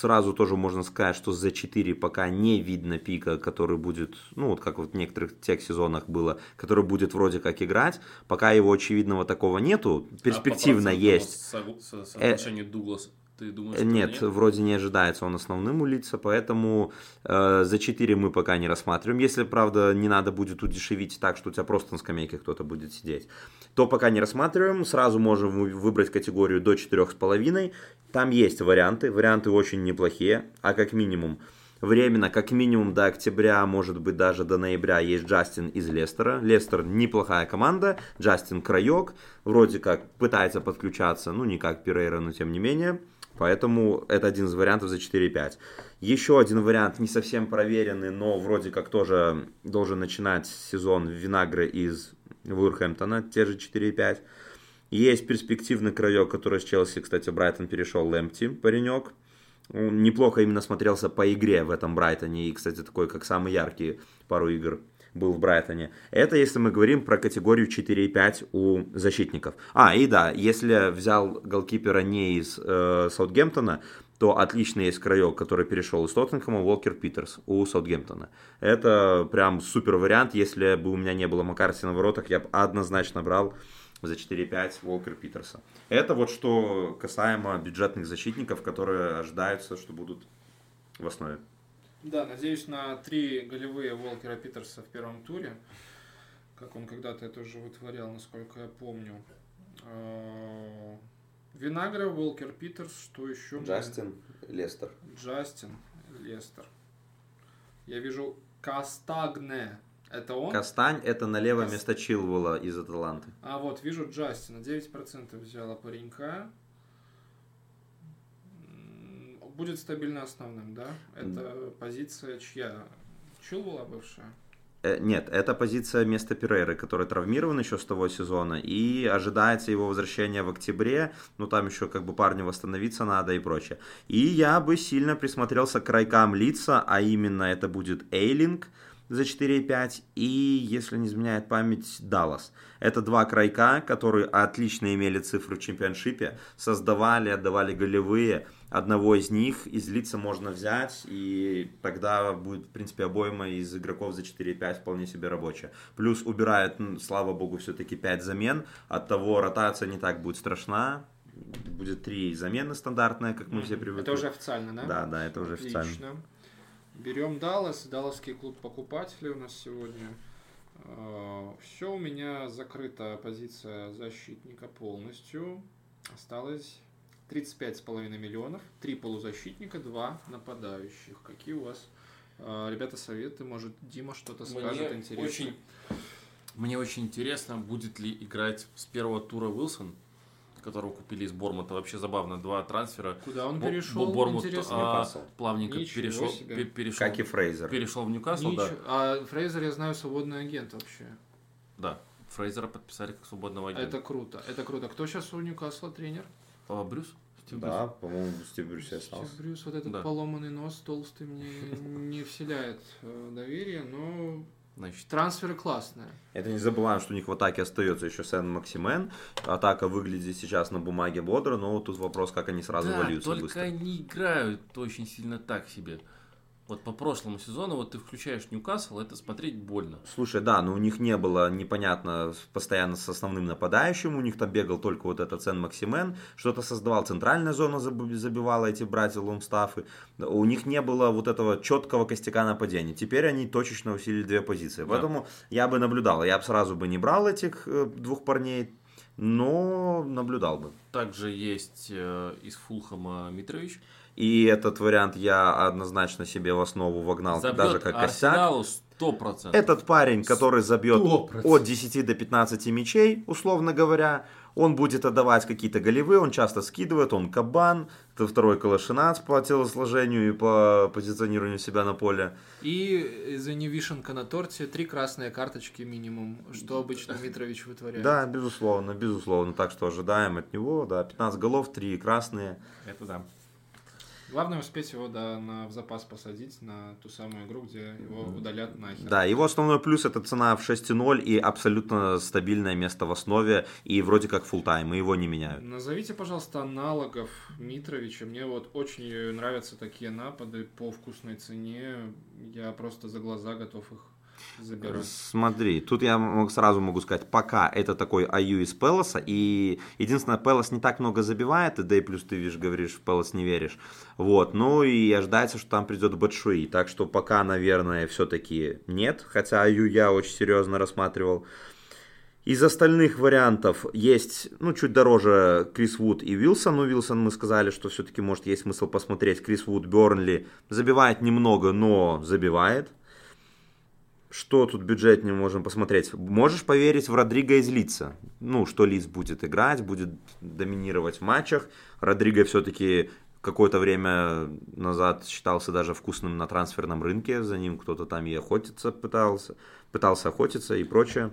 сразу тоже можно сказать, что за 4 пока не видно пика, который будет, ну вот как вот в некоторых тех сезонах было, который будет вроде как играть. Пока его очевидного такого нету, перспективно а есть. Со- со- соотношению э- Дуглас Ты думаешь, что Нет, вроде не ожидается он основным улиться, поэтому э, за 4 мы пока не рассматриваем. Если, правда, не надо будет удешевить так, что у тебя просто на скамейке кто-то будет сидеть, то пока не рассматриваем. Сразу можем вы- выбрать категорию до 4,5. Там есть варианты, варианты очень неплохие, а как минимум временно, как минимум до октября, может быть даже до ноября есть Джастин из Лестера. Лестер неплохая команда, Джастин краек, вроде как пытается подключаться, ну не как Перейра, но тем не менее. Поэтому это один из вариантов за 4-5. Еще один вариант, не совсем проверенный, но вроде как тоже должен начинать сезон Винагры из Вулверхэмптона, те же 4-5. Есть перспективный краек, который с Челси, кстати, Брайтон перешел, Лэмпти, паренек. Он неплохо именно смотрелся по игре в этом Брайтоне. И, кстати, такой, как самый яркий пару игр был в Брайтоне. Это если мы говорим про категорию 4,5 у защитников. А, и да, если взял голкипера не из э, Саутгемптона, то отличный есть краек, который перешел из Тоттенхэма, Уолкер Питерс у Саутгемптона. Это прям супер вариант. Если бы у меня не было Маккарти на воротах, я бы однозначно брал за 4-5 Уолкер Питерса. Это вот что касаемо бюджетных защитников, которые ожидаются, что будут в основе. Да, надеюсь на три голевые Волкера Питерса в первом туре, как он когда-то это уже вытворял, насколько я помню. А, Винагра, Волкер Питерс, что еще? мы- Лестер. Джастин, Лестер. Я вижу Кастагне. Это он? Кастань это налево Кас- вместо Чилвелла из Аталанты. А вот, вижу Джастина. 9% взяла паренька. Будет стабильно основным, да? Это позиция чья? Чилвелла бывшая? Э, Нет, это позиция вместо Перейры, который травмирован еще с того сезона, и ожидается его возвращение в октябре, ну там еще как бы парню восстановиться надо и прочее. И я бы сильно присмотрелся к крайкам лица, а именно это будет Эйлинг за 4,5 и, если не изменяет память, Даллас. Это два крайка, которые отлично имели цифры в чемпионшипе, создавали, отдавали голевые, одного из них из лица можно взять, и тогда будет, в принципе, обойма из игроков за 4-5 вполне себе рабочая. Плюс убирает, ну, слава богу, все-таки 5 замен, от того ротация не так будет страшна, будет 3 замены стандартные, как мы все привыкли. Это уже официально, да? Да, да, это уже официально. Отлично. Берем Даллас, Далласский клуб покупателей у нас сегодня. Все, у меня закрыта позиция защитника полностью. Осталось 35,5 миллионов, 3 полузащитника, 2 нападающих. Какие у вас, э, ребята, советы? Может, Дима что-то скажет Мне интересное? очень, мне очень интересно, будет ли играть с первого тура Уилсон, которого купили из Бормота. Вообще забавно, два трансфера. Куда он Бо- перешел? Бо- Бормут, а, плавненько Ничего перешел, себе. пе- перешел, Как и Фрейзер. перешел в Ньюкасл, да. Ничего. А Фрейзер, я знаю, свободный агент вообще. Да. Фрейзера подписали как свободного агента. Это круто. Это круто. Кто сейчас у Ньюкасла тренер? А, Брюс? Стив Да, по-моему, Стив Брюс и остался. Стив Брюс, вот этот Да. поломанный нос толстый мне не вселяет э, доверие, но Брюс? Значит, трансферы классные. Это не забываем, что у них в атаке остается еще Сен Максимен. Атака выглядит сейчас на бумаге бодро, но вот тут вопрос, как они сразу да, вольются только быстро. они играют очень сильно так себе. Вот по прошлому сезону, вот ты включаешь Ньюкасл, это смотреть больно. Слушай, да, но у них не было непонятно постоянно с основным нападающим, у них там бегал только вот этот Сен Максимен, что-то создавал, центральная зона заб- забивала эти братья Лонгстаффы, у них не было вот этого четкого костяка нападения. Теперь они точечно усилили две позиции, Да. поэтому я бы наблюдал, я бы сразу бы не брал этих э, двух парней, но наблюдал бы. Также есть э, из Фулхэма Митрович. И этот вариант я однозначно себе в основу вогнал, Забьет даже как. Арсеналу 100%. Этот парень, который забьет 100%. от 10 до 15 мячей, условно говоря, он будет отдавать какие-то голевые, он часто скидывает, он кабан, это второй калашинат по телосложению и по позиционированию себя на поле. И не вишенка на торте, три красные карточки минимум, что обычно Митрович вытворяет. Да, безусловно, безусловно, так что ожидаем от него, да, 15 голов, 3 красные. Это да. Главное успеть его да, на, в запас посадить на ту самую игру, где его удалят нахер. Да, его основной плюс это цена в 6,0 и абсолютно стабильное место в основе, и вроде как full тайм, и его не меняют. Назовите, пожалуйста, аналогов Митровича. Мне вот очень нравятся такие напады по вкусной цене. Я просто за глаза готов их забирать. Смотри, тут я сразу могу сказать, пока это такой аю из Пелоса, и единственное, Пелос не так много забивает, и да и плюс ты, видишь, говоришь, в Пелос не веришь, вот, ну и ожидается, что там придет Бэтшуи, так что пока, наверное, все-таки нет, хотя аю я очень серьезно рассматривал. Из остальных вариантов есть, ну, чуть дороже Крис Вуд и Вилсон. Ну, Вилсон мы сказали, что все-таки, может, есть смысл посмотреть. Крис Вуд, Бернли забивает немного, но забивает. Что тут бюджетнее можем посмотреть? Можешь поверить в Родриго из Лица? Ну, что Лиц будет играть, будет доминировать в матчах. Родриго все-таки какое-то время назад считался даже вкусным на трансферном рынке. За ним кто-то там и охотиться пытался, пытался охотиться и прочее.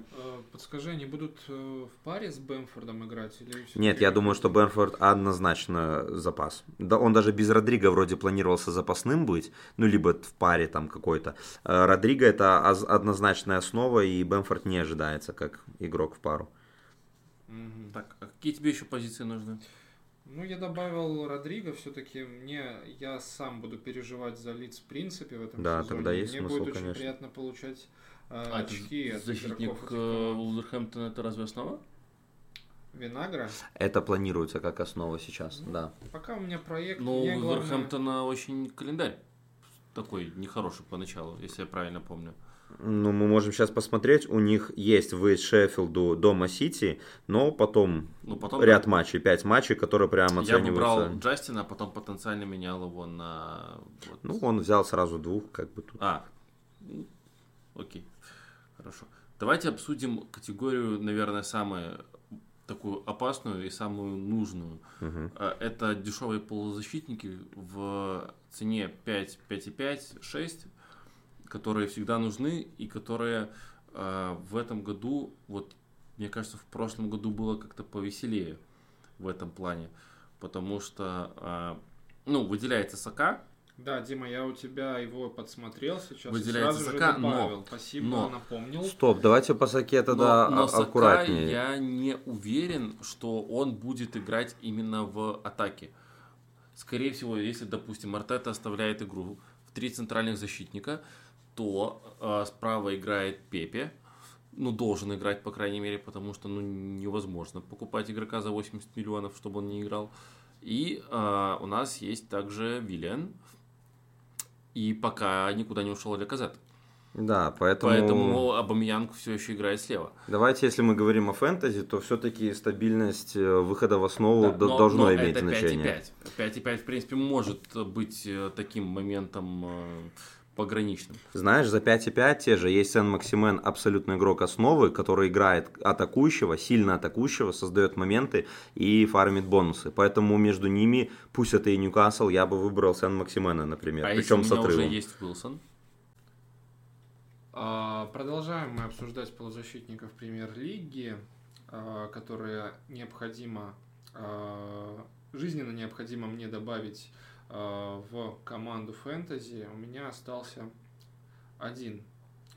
Подскажи, они будут э, в паре с Бэмфордом играть? Или Нет, я думаю, что Бенфорд однозначно запас. Да, он даже без Родриго вроде планировался запасным быть, ну, либо в паре там какой-то. Э, Родриго это оз- однозначная основа, и Бенфорд не ожидается как игрок в пару. Так, а какие тебе еще позиции нужны? Ну, я добавил Родриго, все-таки мне, я сам буду переживать за лиц в принципе в этом Да, сезоне. тогда есть мне смысл, будет очень конечно. приятно получать А, это очки от защитник э. Вулверхэмптона это разве основа? Винагра. Это планируется как основа сейчас, да. Пока у меня проект, Но мне у главное... Вулверхэмптона очень календарь такой нехороший поначалу, если я правильно помню. Ну, мы можем сейчас посмотреть. У них есть выезд Шеффилду, дома Сити, но потом Ну, потом ряд матчей, пять матчей, которые прямо я бы брал оцениваются. Джастина, а потом потенциально менял его на... вот- Ну, он взял сразу двух, как бы тут. А, ну, окей. Давайте обсудим категорию, наверное, самую такую опасную и самую нужную. А, Это дешевые полузащитники в цене 5, 5,5, 6, которые всегда нужны и которые а, в этом году, вот мне кажется, в прошлом году было как-то повеселее в этом плане, потому что, а, ну, выделяется Сака, Да, Дима, я у тебя его подсмотрел сейчас. Выделяется сразу же Сака, но- добавил. Спасибо, но- напомнил. Стоп, давайте по Саке тогда но, но а- Сака аккуратнее. я не уверен, что он будет играть именно в атаке. Скорее всего, если, допустим, Артета оставляет игру в три центральных защитника, то э, справа играет Пепе. Ну, должен играть, по крайней мере, потому что ну, невозможно покупать игрока за 80 миллионов, чтобы он не играл. И э, у нас есть также Виллиан. И пока никуда не ушел Леказет. Да, поэтому... Поэтому Абамьянг все еще играет слева. Давайте, если мы говорим о фэнтези, то все-таки стабильность э, выхода в основу Да, но- должно но иметь это значение. 5,5. 5,5, в принципе, может быть э, таким моментом э, пограничным. Знаешь, за 5,5 те же есть Сен Максимен, абсолютный игрок основы, который играет атакующего, сильно атакующего, создает моменты и фармит бонусы. Поэтому между ними, пусть это и Ньюкасл, я бы выбрал Сен Максимена, например. а причем если с у меня уже отрывом. есть Уилсон? А, Продолжаем мы обсуждать полузащитников премьер-лиги, а, которые необходимо, а, жизненно необходимо мне добавить в команду фэнтези. У меня остался один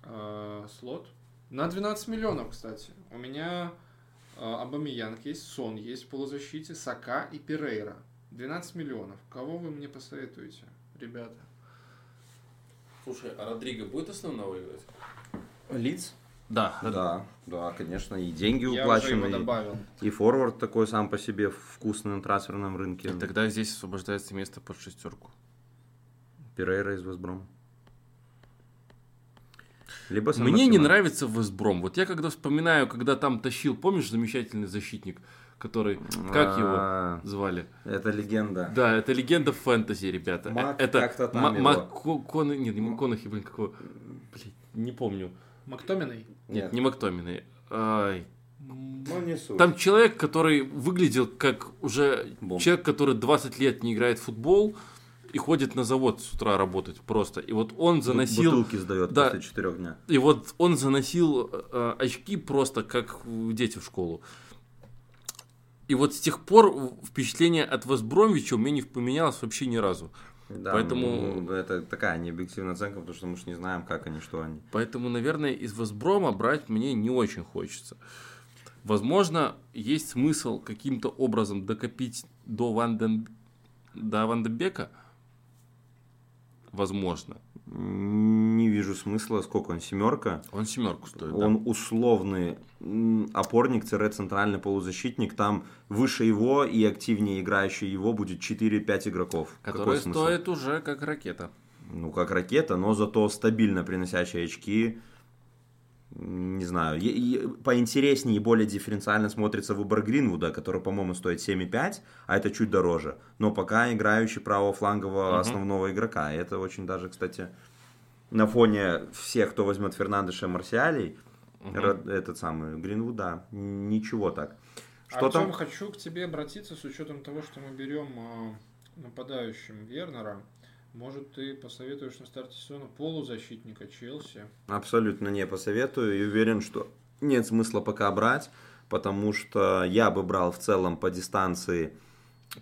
а, слот на 12 миллионов, кстати. У меня а, Абамиянг есть, Сон есть в полузащите, Сака и Перейра. 12 миллионов. Кого вы мне посоветуете, ребята? Слушай, а Родриго будет основного играть? Лиц? Да. Да, да, конечно, и деньги Я уже уплачены, его добавил. и форвард такой сам по себе вкусный на трансферном рынке. Тогда здесь освобождается место под шестерку. Перейра из Весброма. Либо Мне не Максимен. нравится Вестбром. Вот я когда вспоминаю, когда там тащил, помнишь, замечательный защитник, который, как его А, звали? Это легенда. Да, это легенда фэнтези, ребята. Мак это как-то там Ма- его. Мак Ко- Кон- нет, не Макконахи, блин, какого? Блин, не помню. Мактоминой? Нет, Не Мактоминой. Ай. ну не суть. Там человек, который выглядел как уже Бомб. человек, который 20 лет не играет в футбол и ходит на завод с утра работать просто. И вот он заносил, Бутылки сдает Да. после четырех дня. и вот он заносил э, очки просто как дети в школу. И вот с тех пор впечатление от Вестбромвича у меня не поменялось вообще ни разу. Да, Поэтому- ну, это такая необъективная оценка, потому что мы же не знаем, как они, что они. Поэтому, наверное, из Вестброма брать мне не очень хочется. Возможно, есть смысл каким-то образом докопить до, Ванден... до Ванденбека. Возможно. Не вижу смысла. Сколько он? Семерка? Он семерку стоит, Он да. условный м, опорник-центральный полузащитник. Там выше его и активнее играющий его будет 4-5 игроков. Какой Который стоит уже как ракета. Ну, как ракета, но зато стабильно приносящие очки. Не знаю, поинтереснее и более дифференциально смотрится выбор Гринвуда, который, по-моему, стоит 7,5, а это чуть дороже. Но пока играющий правофлангового Мгм. основного игрока. И это очень даже, кстати, на фоне всех, кто возьмет Фернандеша и Марсиалей, ра- этот самый Гринвуд, да, ничего так. Что Артем, там? хочу к тебе обратиться с учетом того, что мы берем а, нападающим Вернера. Может, ты посоветуешь на старте сезона полузащитника Челси? Абсолютно не посоветую и уверен, что нет смысла пока брать, потому что я бы брал в целом по дистанции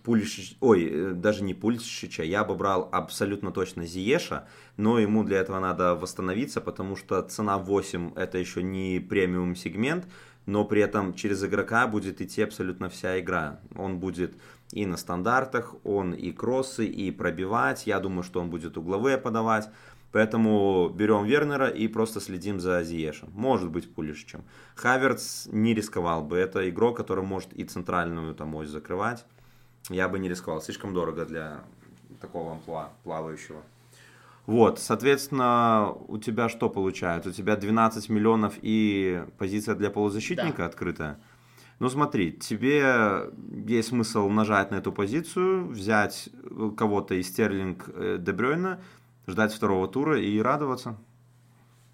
Пулишич, ой, э, даже не Пульшича, я бы брал абсолютно точно Зиеша, но ему для этого надо восстановиться, потому что цена 8 это еще не премиум сегмент, но при этом через игрока будет идти абсолютно вся игра. Он будет и на стандартах, он и кроссы, и пробивать, я думаю, что он будет угловые подавать, Поэтому берем Вернера и просто следим за Зиешем. Может быть Пулишичем. Хаверц не рисковал бы. Это игрок, который может и центральную там ось закрывать. Я бы не рисковал. Слишком дорого для такого амплуа плавающего. Вот, соответственно, у тебя что получается? У тебя 12 миллионов и позиция для полузащитника Да. открытая? Ну смотри, тебе есть смысл нажать на эту позицию, взять э, кого-то из Стерлинг э, Дебрёйна, ждать второго тура и радоваться.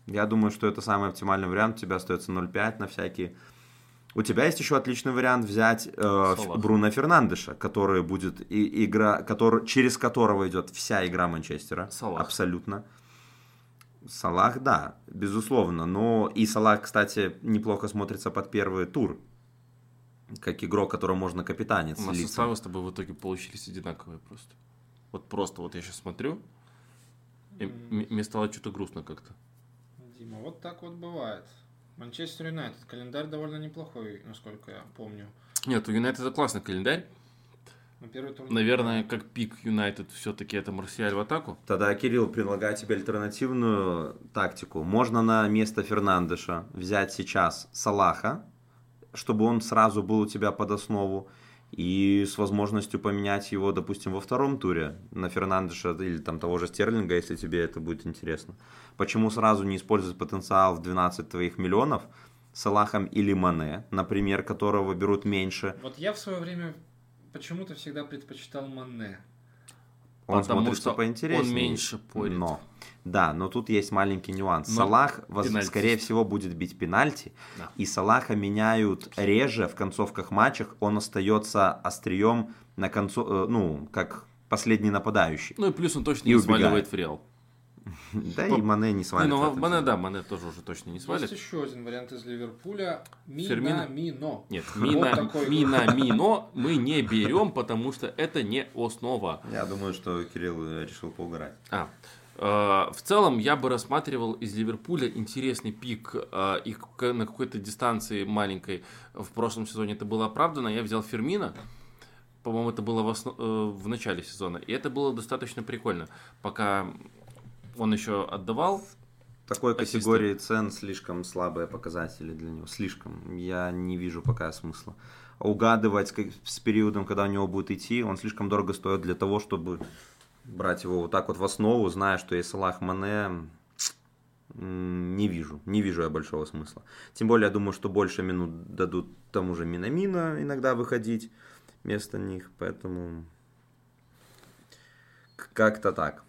Я думаю, что это самый оптимальный вариант. У тебя остается 0,5 на всякие. У тебя есть еще отличный вариант взять э. Бруно Фернандеша, который будет и, игра, который, через которого идет вся игра Манчестера. Салах. Абсолютно. Салах, да, безусловно. Но и Салах, кстати, неплохо смотрится под первый тур. Как игрок, которого можно капитанить. У нас слиться. составы с тобой в итоге получились одинаковые просто. Вот просто вот я сейчас смотрю, и мне стало что-то грустно как-то. Дима, вот так вот бывает. Манчестер Юнайтед. Календарь довольно неплохой, насколько я помню. Нет, у Юнайтеда классный календарь. На первый тур. Наверное, как пик Юнайтед все-таки это Марсиаль в атаку. Тогда Кирилл предлагает тебе альтернативную тактику. Можно на место Фернандеша взять сейчас Салаха, чтобы он сразу был у тебя под основу, и с возможностью поменять его, допустим, во втором туре на Фернандеша или там того же Стерлинга, если тебе это будет интересно. Почему сразу не использовать потенциал в 12 твоих миллионов Салахом или Мане, например, которого берут меньше? Вот я в свое время почему-то всегда предпочитал Манне. Он Потому смотрится что поинтереснее. он меньше порит. Но, да, но тут есть маленький нюанс. Но Салах, воз- скорее всего, будет бить пенальти, Да. и Салаха меняют реже в концовках матчах, он остается острием на концу, э, ну, как последний нападающий. Ну и плюс он точно И не убегает. сваливает в Реал. Да и Мане не Не, свалит. ну Мане, да, Мане тоже уже точно не свалит. Есть еще один вариант из Ливерпуля. Минамино. Нет, Мина. Мина, Мино мы не берем, потому что это не основа. Я думаю, что Кирилл э, решил поугарать. А, э, в целом я бы рассматривал из Ливерпуля интересный пик э, и на какой-то дистанции маленькой в прошлом сезоне это было оправдано. Я взял Фермина, по-моему, это было в, осно- э, в начале сезона, и это было достаточно прикольно, пока он еще отдавал. В такой категории цен слишком слабые показатели для него. Слишком. Я не вижу пока смысла. Угадывать как- с периодом, когда у него будет идти, он слишком дорого стоит для того, чтобы брать его вот так вот в основу, зная, что есть Салах Мане, не вижу. Не вижу я большого смысла. Тем более, я думаю, что больше минут дадут тому же Минамина иногда выходить вместо них, поэтому как-то так.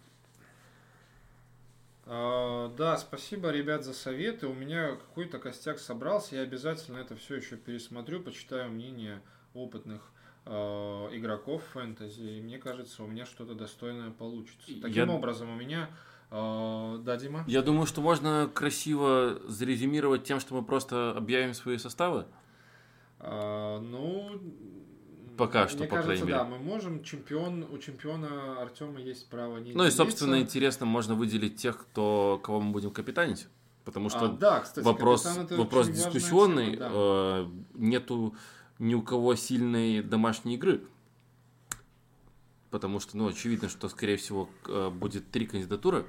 А, да, спасибо, ребят, за советы. У меня какой-то костяк собрался. Я обязательно это все еще пересмотрю, почитаю мнение опытных а, игроков фэнтези. И мне кажется, у меня что-то достойное получится. Я- Таким образом, у меня... а, да, Дима? Я думаю, что можно красиво зарезюмировать тем, что мы просто объявим свои составы. А, ну... Пока что, мне по кажется, крайней да, мере. мы можем. Чемпион, у чемпиона Артема есть право не Ну и, собственно, интересно, можно выделить тех, кто, кого мы будем капитанить. Потому что А, да, кстати, вопрос, вопрос дискуссионный. тема, да. э, нету ни у кого сильной домашней игры. Потому что, ну, очевидно, что, скорее всего, э, будет три кандидатуры.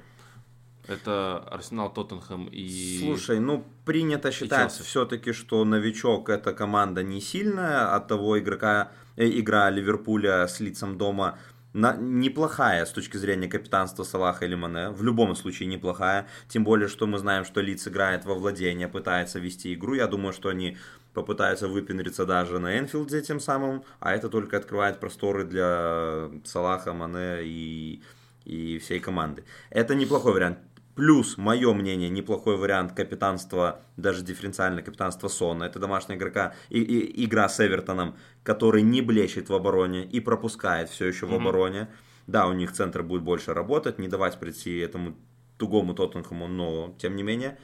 Это Арсенал, Тоттенхэм и... Слушай, ну принято считать все-таки, что новичок эта команда не сильная, от того игрока, э, игра Ливерпуля с лицом дома на, неплохая с точки зрения капитанства Салаха или Мане. В любом случае неплохая. Тем более, что мы знаем, что Лиц играет во владение, пытается вести игру. Я думаю, что они попытаются выпендриться даже на Энфилде тем самым. А это только открывает просторы для Салаха, Мане и, и всей команды. Это неплохой вариант. Плюс, мое мнение, неплохой вариант капитанства, даже дифференциальное капитанство Сона. Это домашняя игрока, и, и, игра с Эвертоном, который не блещет в обороне и пропускает все еще в Мгм. обороне. Да, у них центр будет больше работать, не давать прийти этому тугому Тоттенхэму, но тем не менее.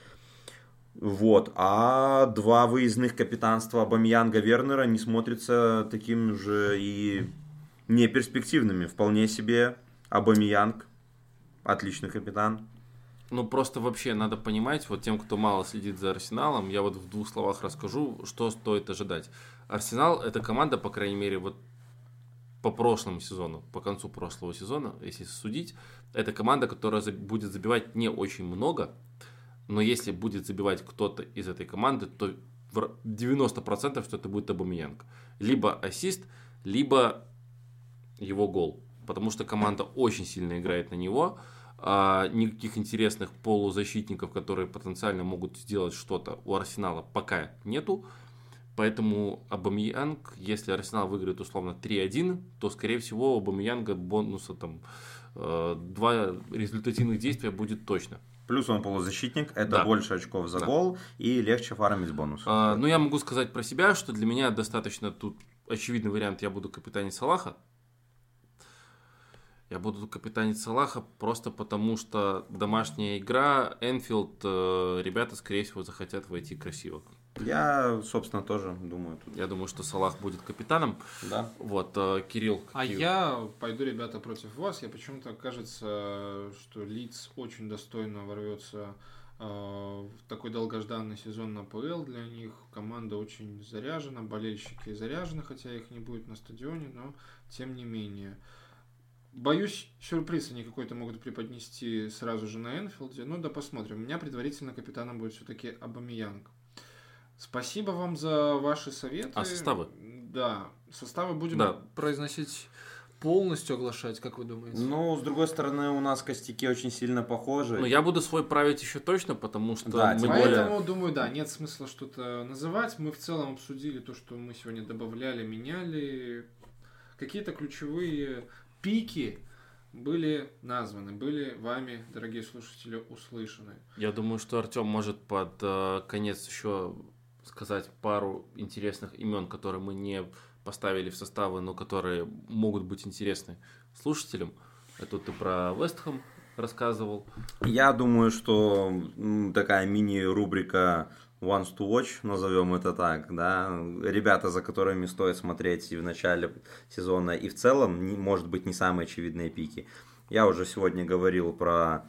Вот, а два выездных капитанства Абамьянга Вернера не смотрятся таким же и неперспективными. Вполне себе Абамьянг, отличный капитан. Ну, просто вообще надо понимать, вот тем, кто мало следит за Арсеналом, я вот в двух словах расскажу, что стоит ожидать. Арсенал – это команда, по крайней мере, вот по прошлому сезону, по концу прошлого сезона, если судить, это команда, которая будет забивать не очень много, но если будет забивать кто-то из этой команды, то в р- 90% что это будет Абамиянг. Либо ассист, либо его гол. Потому что команда очень сильно играет на него. а никаких интересных полузащитников, которые потенциально могут сделать что-то у Арсенала пока нету. Поэтому Абамьянг, если Арсенал выиграет условно 3-1, то, скорее всего, у Абамьянга бонуса там э, два результативных действия будет точно. Плюс он полузащитник, это Да. больше очков за Да. гол и легче фармить бонус. А, ну, я могу сказать про себя, что для меня достаточно тут очевидный вариант, я буду капитанить Салаха. Я буду капитанить Салаха просто потому, что домашняя игра, Энфилд, э, ребята, скорее всего, захотят войти красиво. Я, собственно, тоже думаю тут. Я думаю, что Салах будет капитаном. Да. Вот, э, Кирилл. А какие- я пойду, ребята, против вас. Я почему-то кажется, что Лиц очень достойно ворвется э, в такой долгожданный сезон на ПЛ для них. Команда очень заряжена, болельщики заряжены, хотя их не будет на стадионе, но тем не менее. Боюсь, сюрприз они какой-то могут преподнести сразу же на Энфилде. Ну да посмотрим. У меня предварительно капитаном будет все-таки Абамиянг. Спасибо вам за ваши советы. А составы? Да, составы будем Да. произносить полностью оглашать, как вы думаете? Ну, с другой стороны, у нас костяки очень сильно похожи. Ну, я буду свой править еще точно, потому что Да, мы более... Поэтому, думаю, да, нет смысла что-то называть. Мы в целом обсудили то, что мы сегодня добавляли, меняли. Какие-то ключевые пики были названы, были вами, дорогие слушатели, услышаны. Я думаю, что Артем может под э, конец еще сказать пару интересных имен, которые мы не поставили в составы, но которые могут быть интересны слушателям. Это ты про Вестхэм рассказывал. Я думаю, что такая мини-рубрика Wants to Watch, назовем это так, да, ребята, за которыми стоит смотреть и в начале сезона, и в целом, может быть, не самые очевидные пики. Я уже сегодня говорил про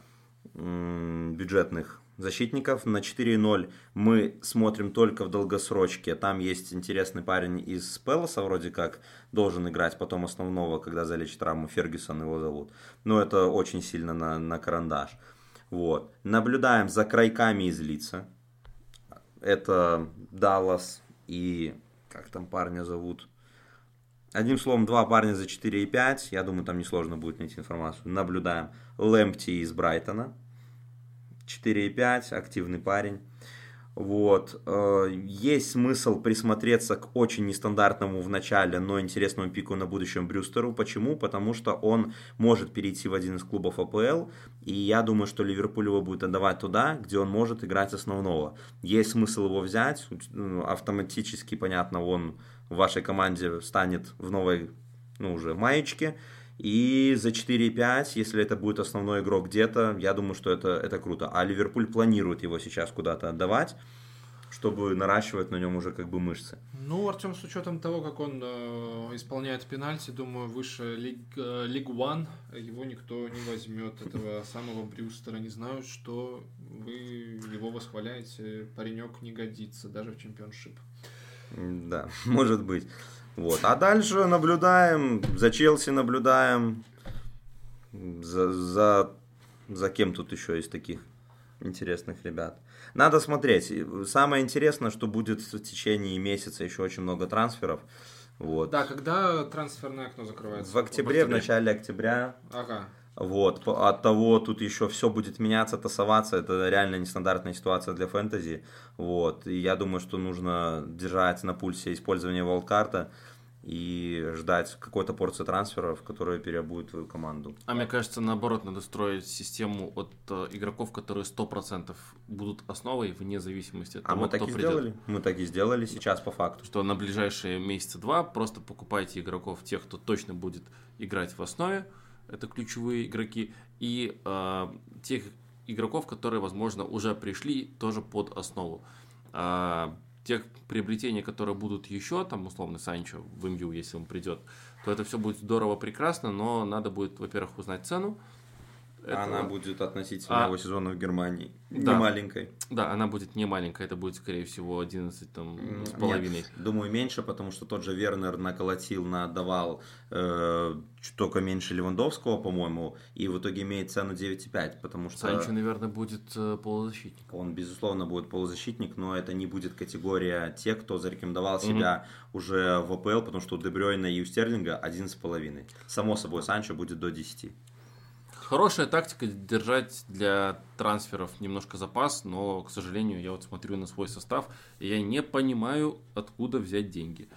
бюджетных защитников. На 4.0 мы смотрим только в долгосрочке. Там есть интересный парень из Пелоса, вроде как, должен играть потом основного, когда залечит травму. Фергюсон его зовут. Но это очень сильно на, на карандаш. Вот. Наблюдаем за крайками из лица. Это Даллас и... Как там парня зовут? Одним словом, два парня за 4,5. Я думаю, там несложно будет найти информацию. Наблюдаем. Лэмпти из Брайтона. 4,5. Активный парень. Вот. Э, Есть смысл присмотреться к очень нестандартному в начале, но интересному пику на будущем Брюстеру. Почему? Потому что он может перейти в один из клубов АПЛ, и я думаю, что Ливерпуль его будет отдавать туда, где он может играть основного. Есть смысл его взять, ну, автоматически, понятно, он в вашей команде станет в новой, ну, уже маечке, и за 4,5, если это будет основной игрок где-то, я думаю, что это, это круто. А Ливерпуль планирует его сейчас куда-то отдавать, чтобы наращивать на нем уже как бы мышцы. Ну, Артем, с учетом того, как он э, исполняет пенальти, думаю, выше Лиг, э, Лиг One его никто не возьмет, этого самого Брюстера. Не знаю, что вы его восхваляете. Паренек не годится, даже в чемпионшип. Да, может быть. Вот. А дальше наблюдаем, за Челси наблюдаем, за, за За кем тут еще из таких интересных ребят? Надо смотреть. Самое интересное, что будет в течение месяца еще очень много трансферов. Вот. Да, когда трансферное окно закрывается? В октябре, в, в начале октября. Ага. Вот, от того тут еще все будет меняться, тасоваться, это реально нестандартная ситуация для фэнтези, вот, и я думаю, что нужно держать на пульсе использования волкарта, и ждать какой-то порции трансферов, которые переобуют твою команду. А мне кажется, наоборот, надо строить систему от э, игроков, которые 100% будут основой вне зависимости от а того, мы так кто и придет. сделали. Мы так и сделали сейчас по факту. Что на ближайшие месяца два просто покупайте игроков, тех, кто точно будет играть в основе, это ключевые игроки, и э, тех игроков, которые, возможно, уже пришли тоже под основу. А, тех приобретений, которые будут еще, там, условно, Санчо в МЮ, если он придет, то это все будет здорово, прекрасно, но надо будет, во-первых, узнать цену. Этого. Она будет относительно а... его сезона в Германии да. не маленькой. Да, она будет не маленькая, это будет, скорее всего, 11 там, с половиной. Нет, думаю, меньше, потому что тот же Вернер наколотил, надавал э, только меньше Левандовского, по-моему, и в итоге имеет цену 9,5, потому что... Санчо, наверное, будет э, полузащитник. Он, безусловно, будет полузащитник, но это не будет категория тех, кто зарекомендовал себя mm-hmm. уже в АПЛ, потому что у Дебрёйна и у Стерлинга 11,5. Само собой, Санчо будет до 10. Хорошая тактика держать для трансферов немножко запас, но, к сожалению, я вот смотрю на свой состав, и я не понимаю, откуда взять деньги.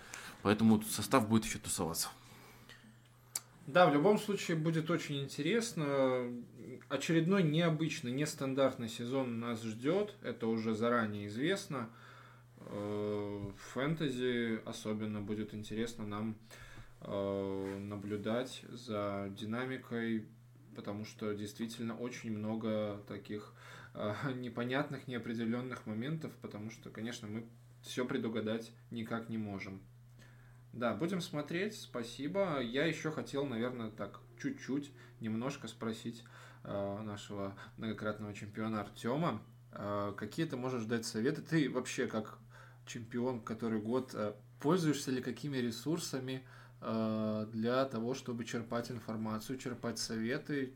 Поэтому состав будет еще тусоваться. Да, в любом случае будет очень интересно. Очередной необычный, нестандартный сезон нас ждет. Это уже заранее известно. Э, фэнтези особенно будет интересно нам э, наблюдать за динамикой потому что действительно очень много таких э, непонятных, неопределенных моментов, потому что, конечно, мы все предугадать никак не можем. Да, будем смотреть, спасибо. Я еще хотел, наверное, так чуть-чуть, немножко спросить э, нашего многократного чемпиона Артема, э, какие ты можешь дать советы? Ты вообще как чемпион, который год, э, пользуешься ли какими ресурсами, для того, чтобы черпать информацию, черпать советы,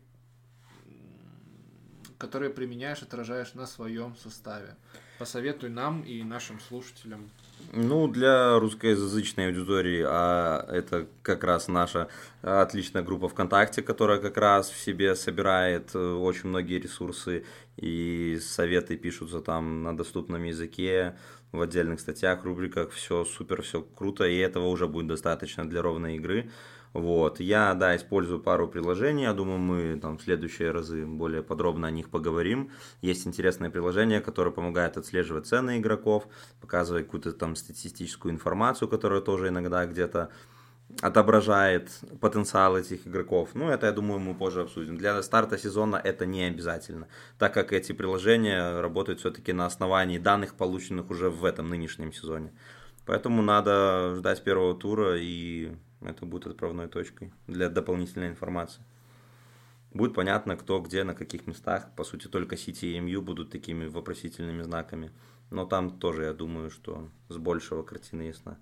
которые применяешь, отражаешь на своем составе. Посоветуй нам и нашим слушателям. Ну, для русскоязычной аудитории, а это как раз наша отличная группа ВКонтакте, которая как раз в себе собирает э, очень многие ресурсы и советы пишутся там на доступном языке, в отдельных статьях, рубриках, все супер, все круто, и этого уже будет достаточно для ровной игры. Вот. Я, да, использую пару приложений, я думаю, мы там в следующие разы более подробно о них поговорим. Есть интересное приложение, которое помогает отслеживать цены игроков, показывает какую-то там статистическую информацию, которая тоже иногда где-то отображает потенциал этих игроков. Ну, это, я думаю, мы позже обсудим. Для старта сезона это не обязательно, так как эти приложения работают все-таки на основании данных, полученных уже в этом нынешнем сезоне. Поэтому надо ждать первого тура, и это будет отправной точкой для дополнительной информации. Будет понятно, кто где, на каких местах. По сути, только City и MU будут такими вопросительными знаками. Но там тоже, я думаю, что с большего картины ясна.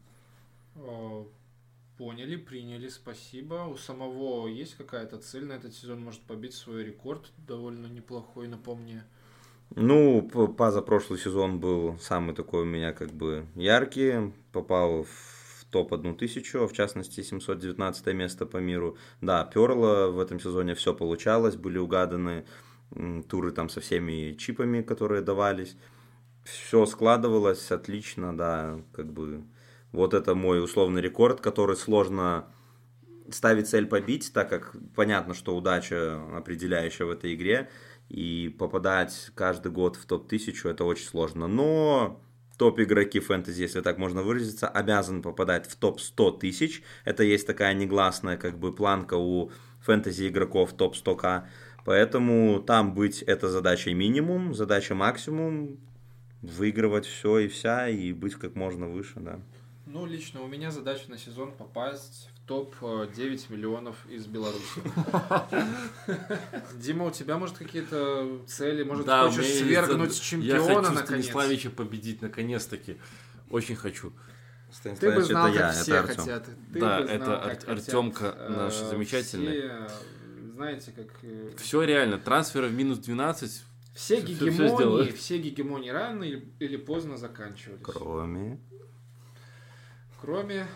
Поняли, приняли, спасибо. У самого есть какая-то цель на этот сезон? Может побить свой рекорд довольно неплохой, напомни. Ну, позапрошлый сезон был самый такой у меня как бы яркий. Попал в топ-1000, в частности 719 место по миру. Да, перло в этом сезоне все получалось, были угаданы туры там со всеми чипами, которые давались. Все складывалось отлично, да, как бы вот это мой условный рекорд, который сложно ставить цель побить, так как понятно, что удача определяющая в этой игре, и попадать каждый год в топ-1000 это очень сложно. Но топ-игроки фэнтези, если так можно выразиться, обязаны попадать в топ-100 тысяч. Это есть такая негласная как бы планка у фэнтези игроков топ-100к. Поэтому там быть это задача минимум, задача максимум, выигрывать все и вся и быть как можно выше, да. Ну, лично у меня задача на сезон попасть в топ-9 э, миллионов из Беларуси. Дима, у тебя, может, какие-то цели? Может, да, хочешь свергнуть чемпиона, я хочу наконец? Станиславича победить, наконец-таки. Очень хочу. Ты бы знал, это как я, все это хотят. Ты да, это Ар- Артемка наш э, замечательный. Все знаете, как... э, Все реально. Трансферы в минус 12. Все всё гегемонии, сделают. все гегемонии рано или, или поздно заканчивались. Кроме... Кроме,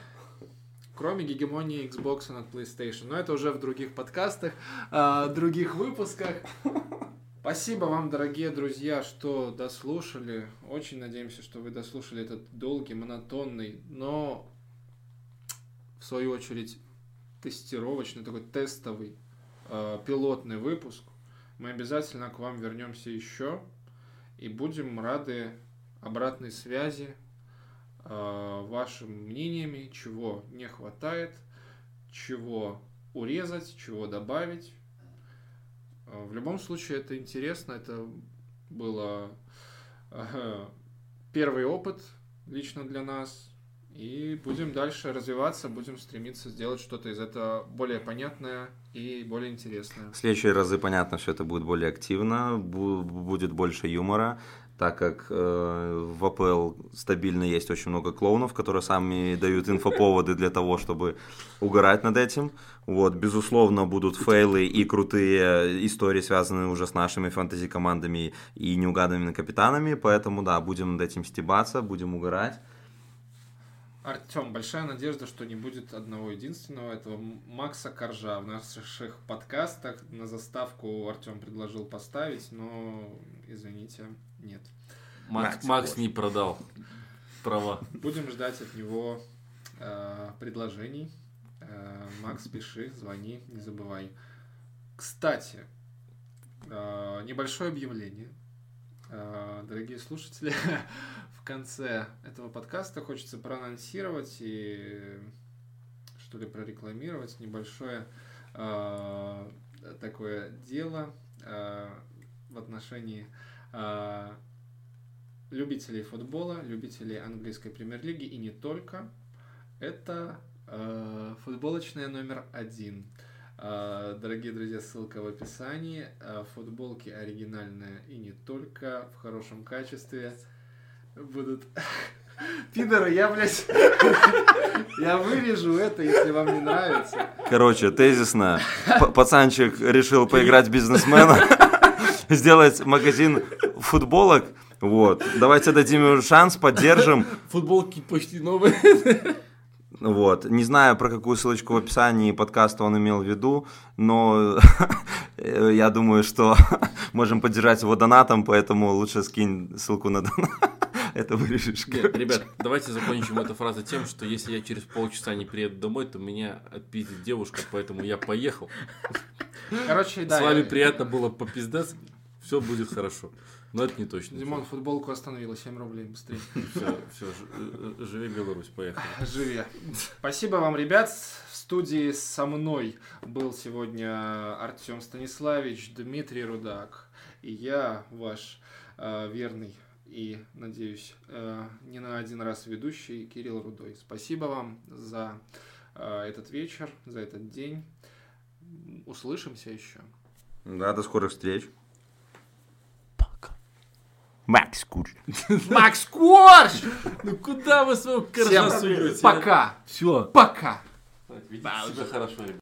кроме гегемонии Xbox над PlayStation. Но это уже в других подкастах, а, других выпусках. Спасибо вам, дорогие друзья, что дослушали. Очень надеемся, что вы дослушали этот долгий, монотонный, но в свою очередь тестировочный, такой тестовый, э, пилотный выпуск. Мы обязательно к вам вернемся еще и будем рады обратной связи, э, вашим мнениями, чего не хватает, чего урезать, чего добавить. Э, В любом случае это интересно, это было э, первый опыт лично для нас. И будем дальше развиваться, будем стремиться сделать что-то из этого более понятное и более интересное. В следующие разы, понятно, что это будет более активно, бу- будет больше юмора, так как э, в АПЛ стабильно есть очень много клоунов, которые сами дают инфоповоды для того, чтобы угорать над этим. Вот, безусловно, будут фейлы и крутые истории, связанные уже с нашими фэнтези-командами и неугаданными капитанами, поэтому, да, будем над этим стебаться, будем угорать. Артем, большая надежда, что не будет одного единственного этого Макса Коржа в наших подкастах. На заставку Артем предложил поставить, но, извините, нет. Макс, Макс, Макс не продал права. Будем ждать от него э, предложений. Э, Макс, пиши, звони, не забывай. Кстати, э, небольшое объявление. Э, дорогие слушатели, в конце этого подкаста хочется проанонсировать и что ли прорекламировать небольшое э, такое дело э, в отношении любителей футбола, любителей английской премьер-лиги и не только. Это футболочная номер один. Э, дорогие друзья, ссылка в описании. Э, футболки оригинальные и не только в хорошем качестве. Будут... Пидоры, я, блядь, я вырежу это, если вам не нравится. Короче, тезисно, пацанчик решил поиграть в бизнесмена, сделать магазин футболок. Вот, давайте дадим ему шанс, поддержим. Футболки почти новые. Вот, не знаю, про какую ссылочку в описании подкаста он имел в виду, но я думаю, что можем поддержать его донатом, поэтому лучше скинь ссылку на донат. Это вырежешь. Нет, ребят, давайте закончим эту фразу тем, что если я через полчаса не приеду домой, то меня отпиздит девушка, поэтому я поехал. Короче, да. С вами я- приятно было попиздец. Все будет хорошо. Но это не точно. Димон, футболку остановила, 7 рублей, быстрее. Все, все, живи Беларусь, поехали. Живи. Спасибо вам, ребят. В студии со мной был сегодня Артем Станиславич, Дмитрий Рудак и я, ваш э, верный и, надеюсь, э, не на один раз ведущий Кирилл Рудой. Спасибо вам за э, этот вечер, за этот день. Услышимся еще. Да, до скорых встреч. Макс Куч. Макс Корж! Ну куда вы своего коржа суете? пока! Все. Пока! Ведите себя хорошо, ребят.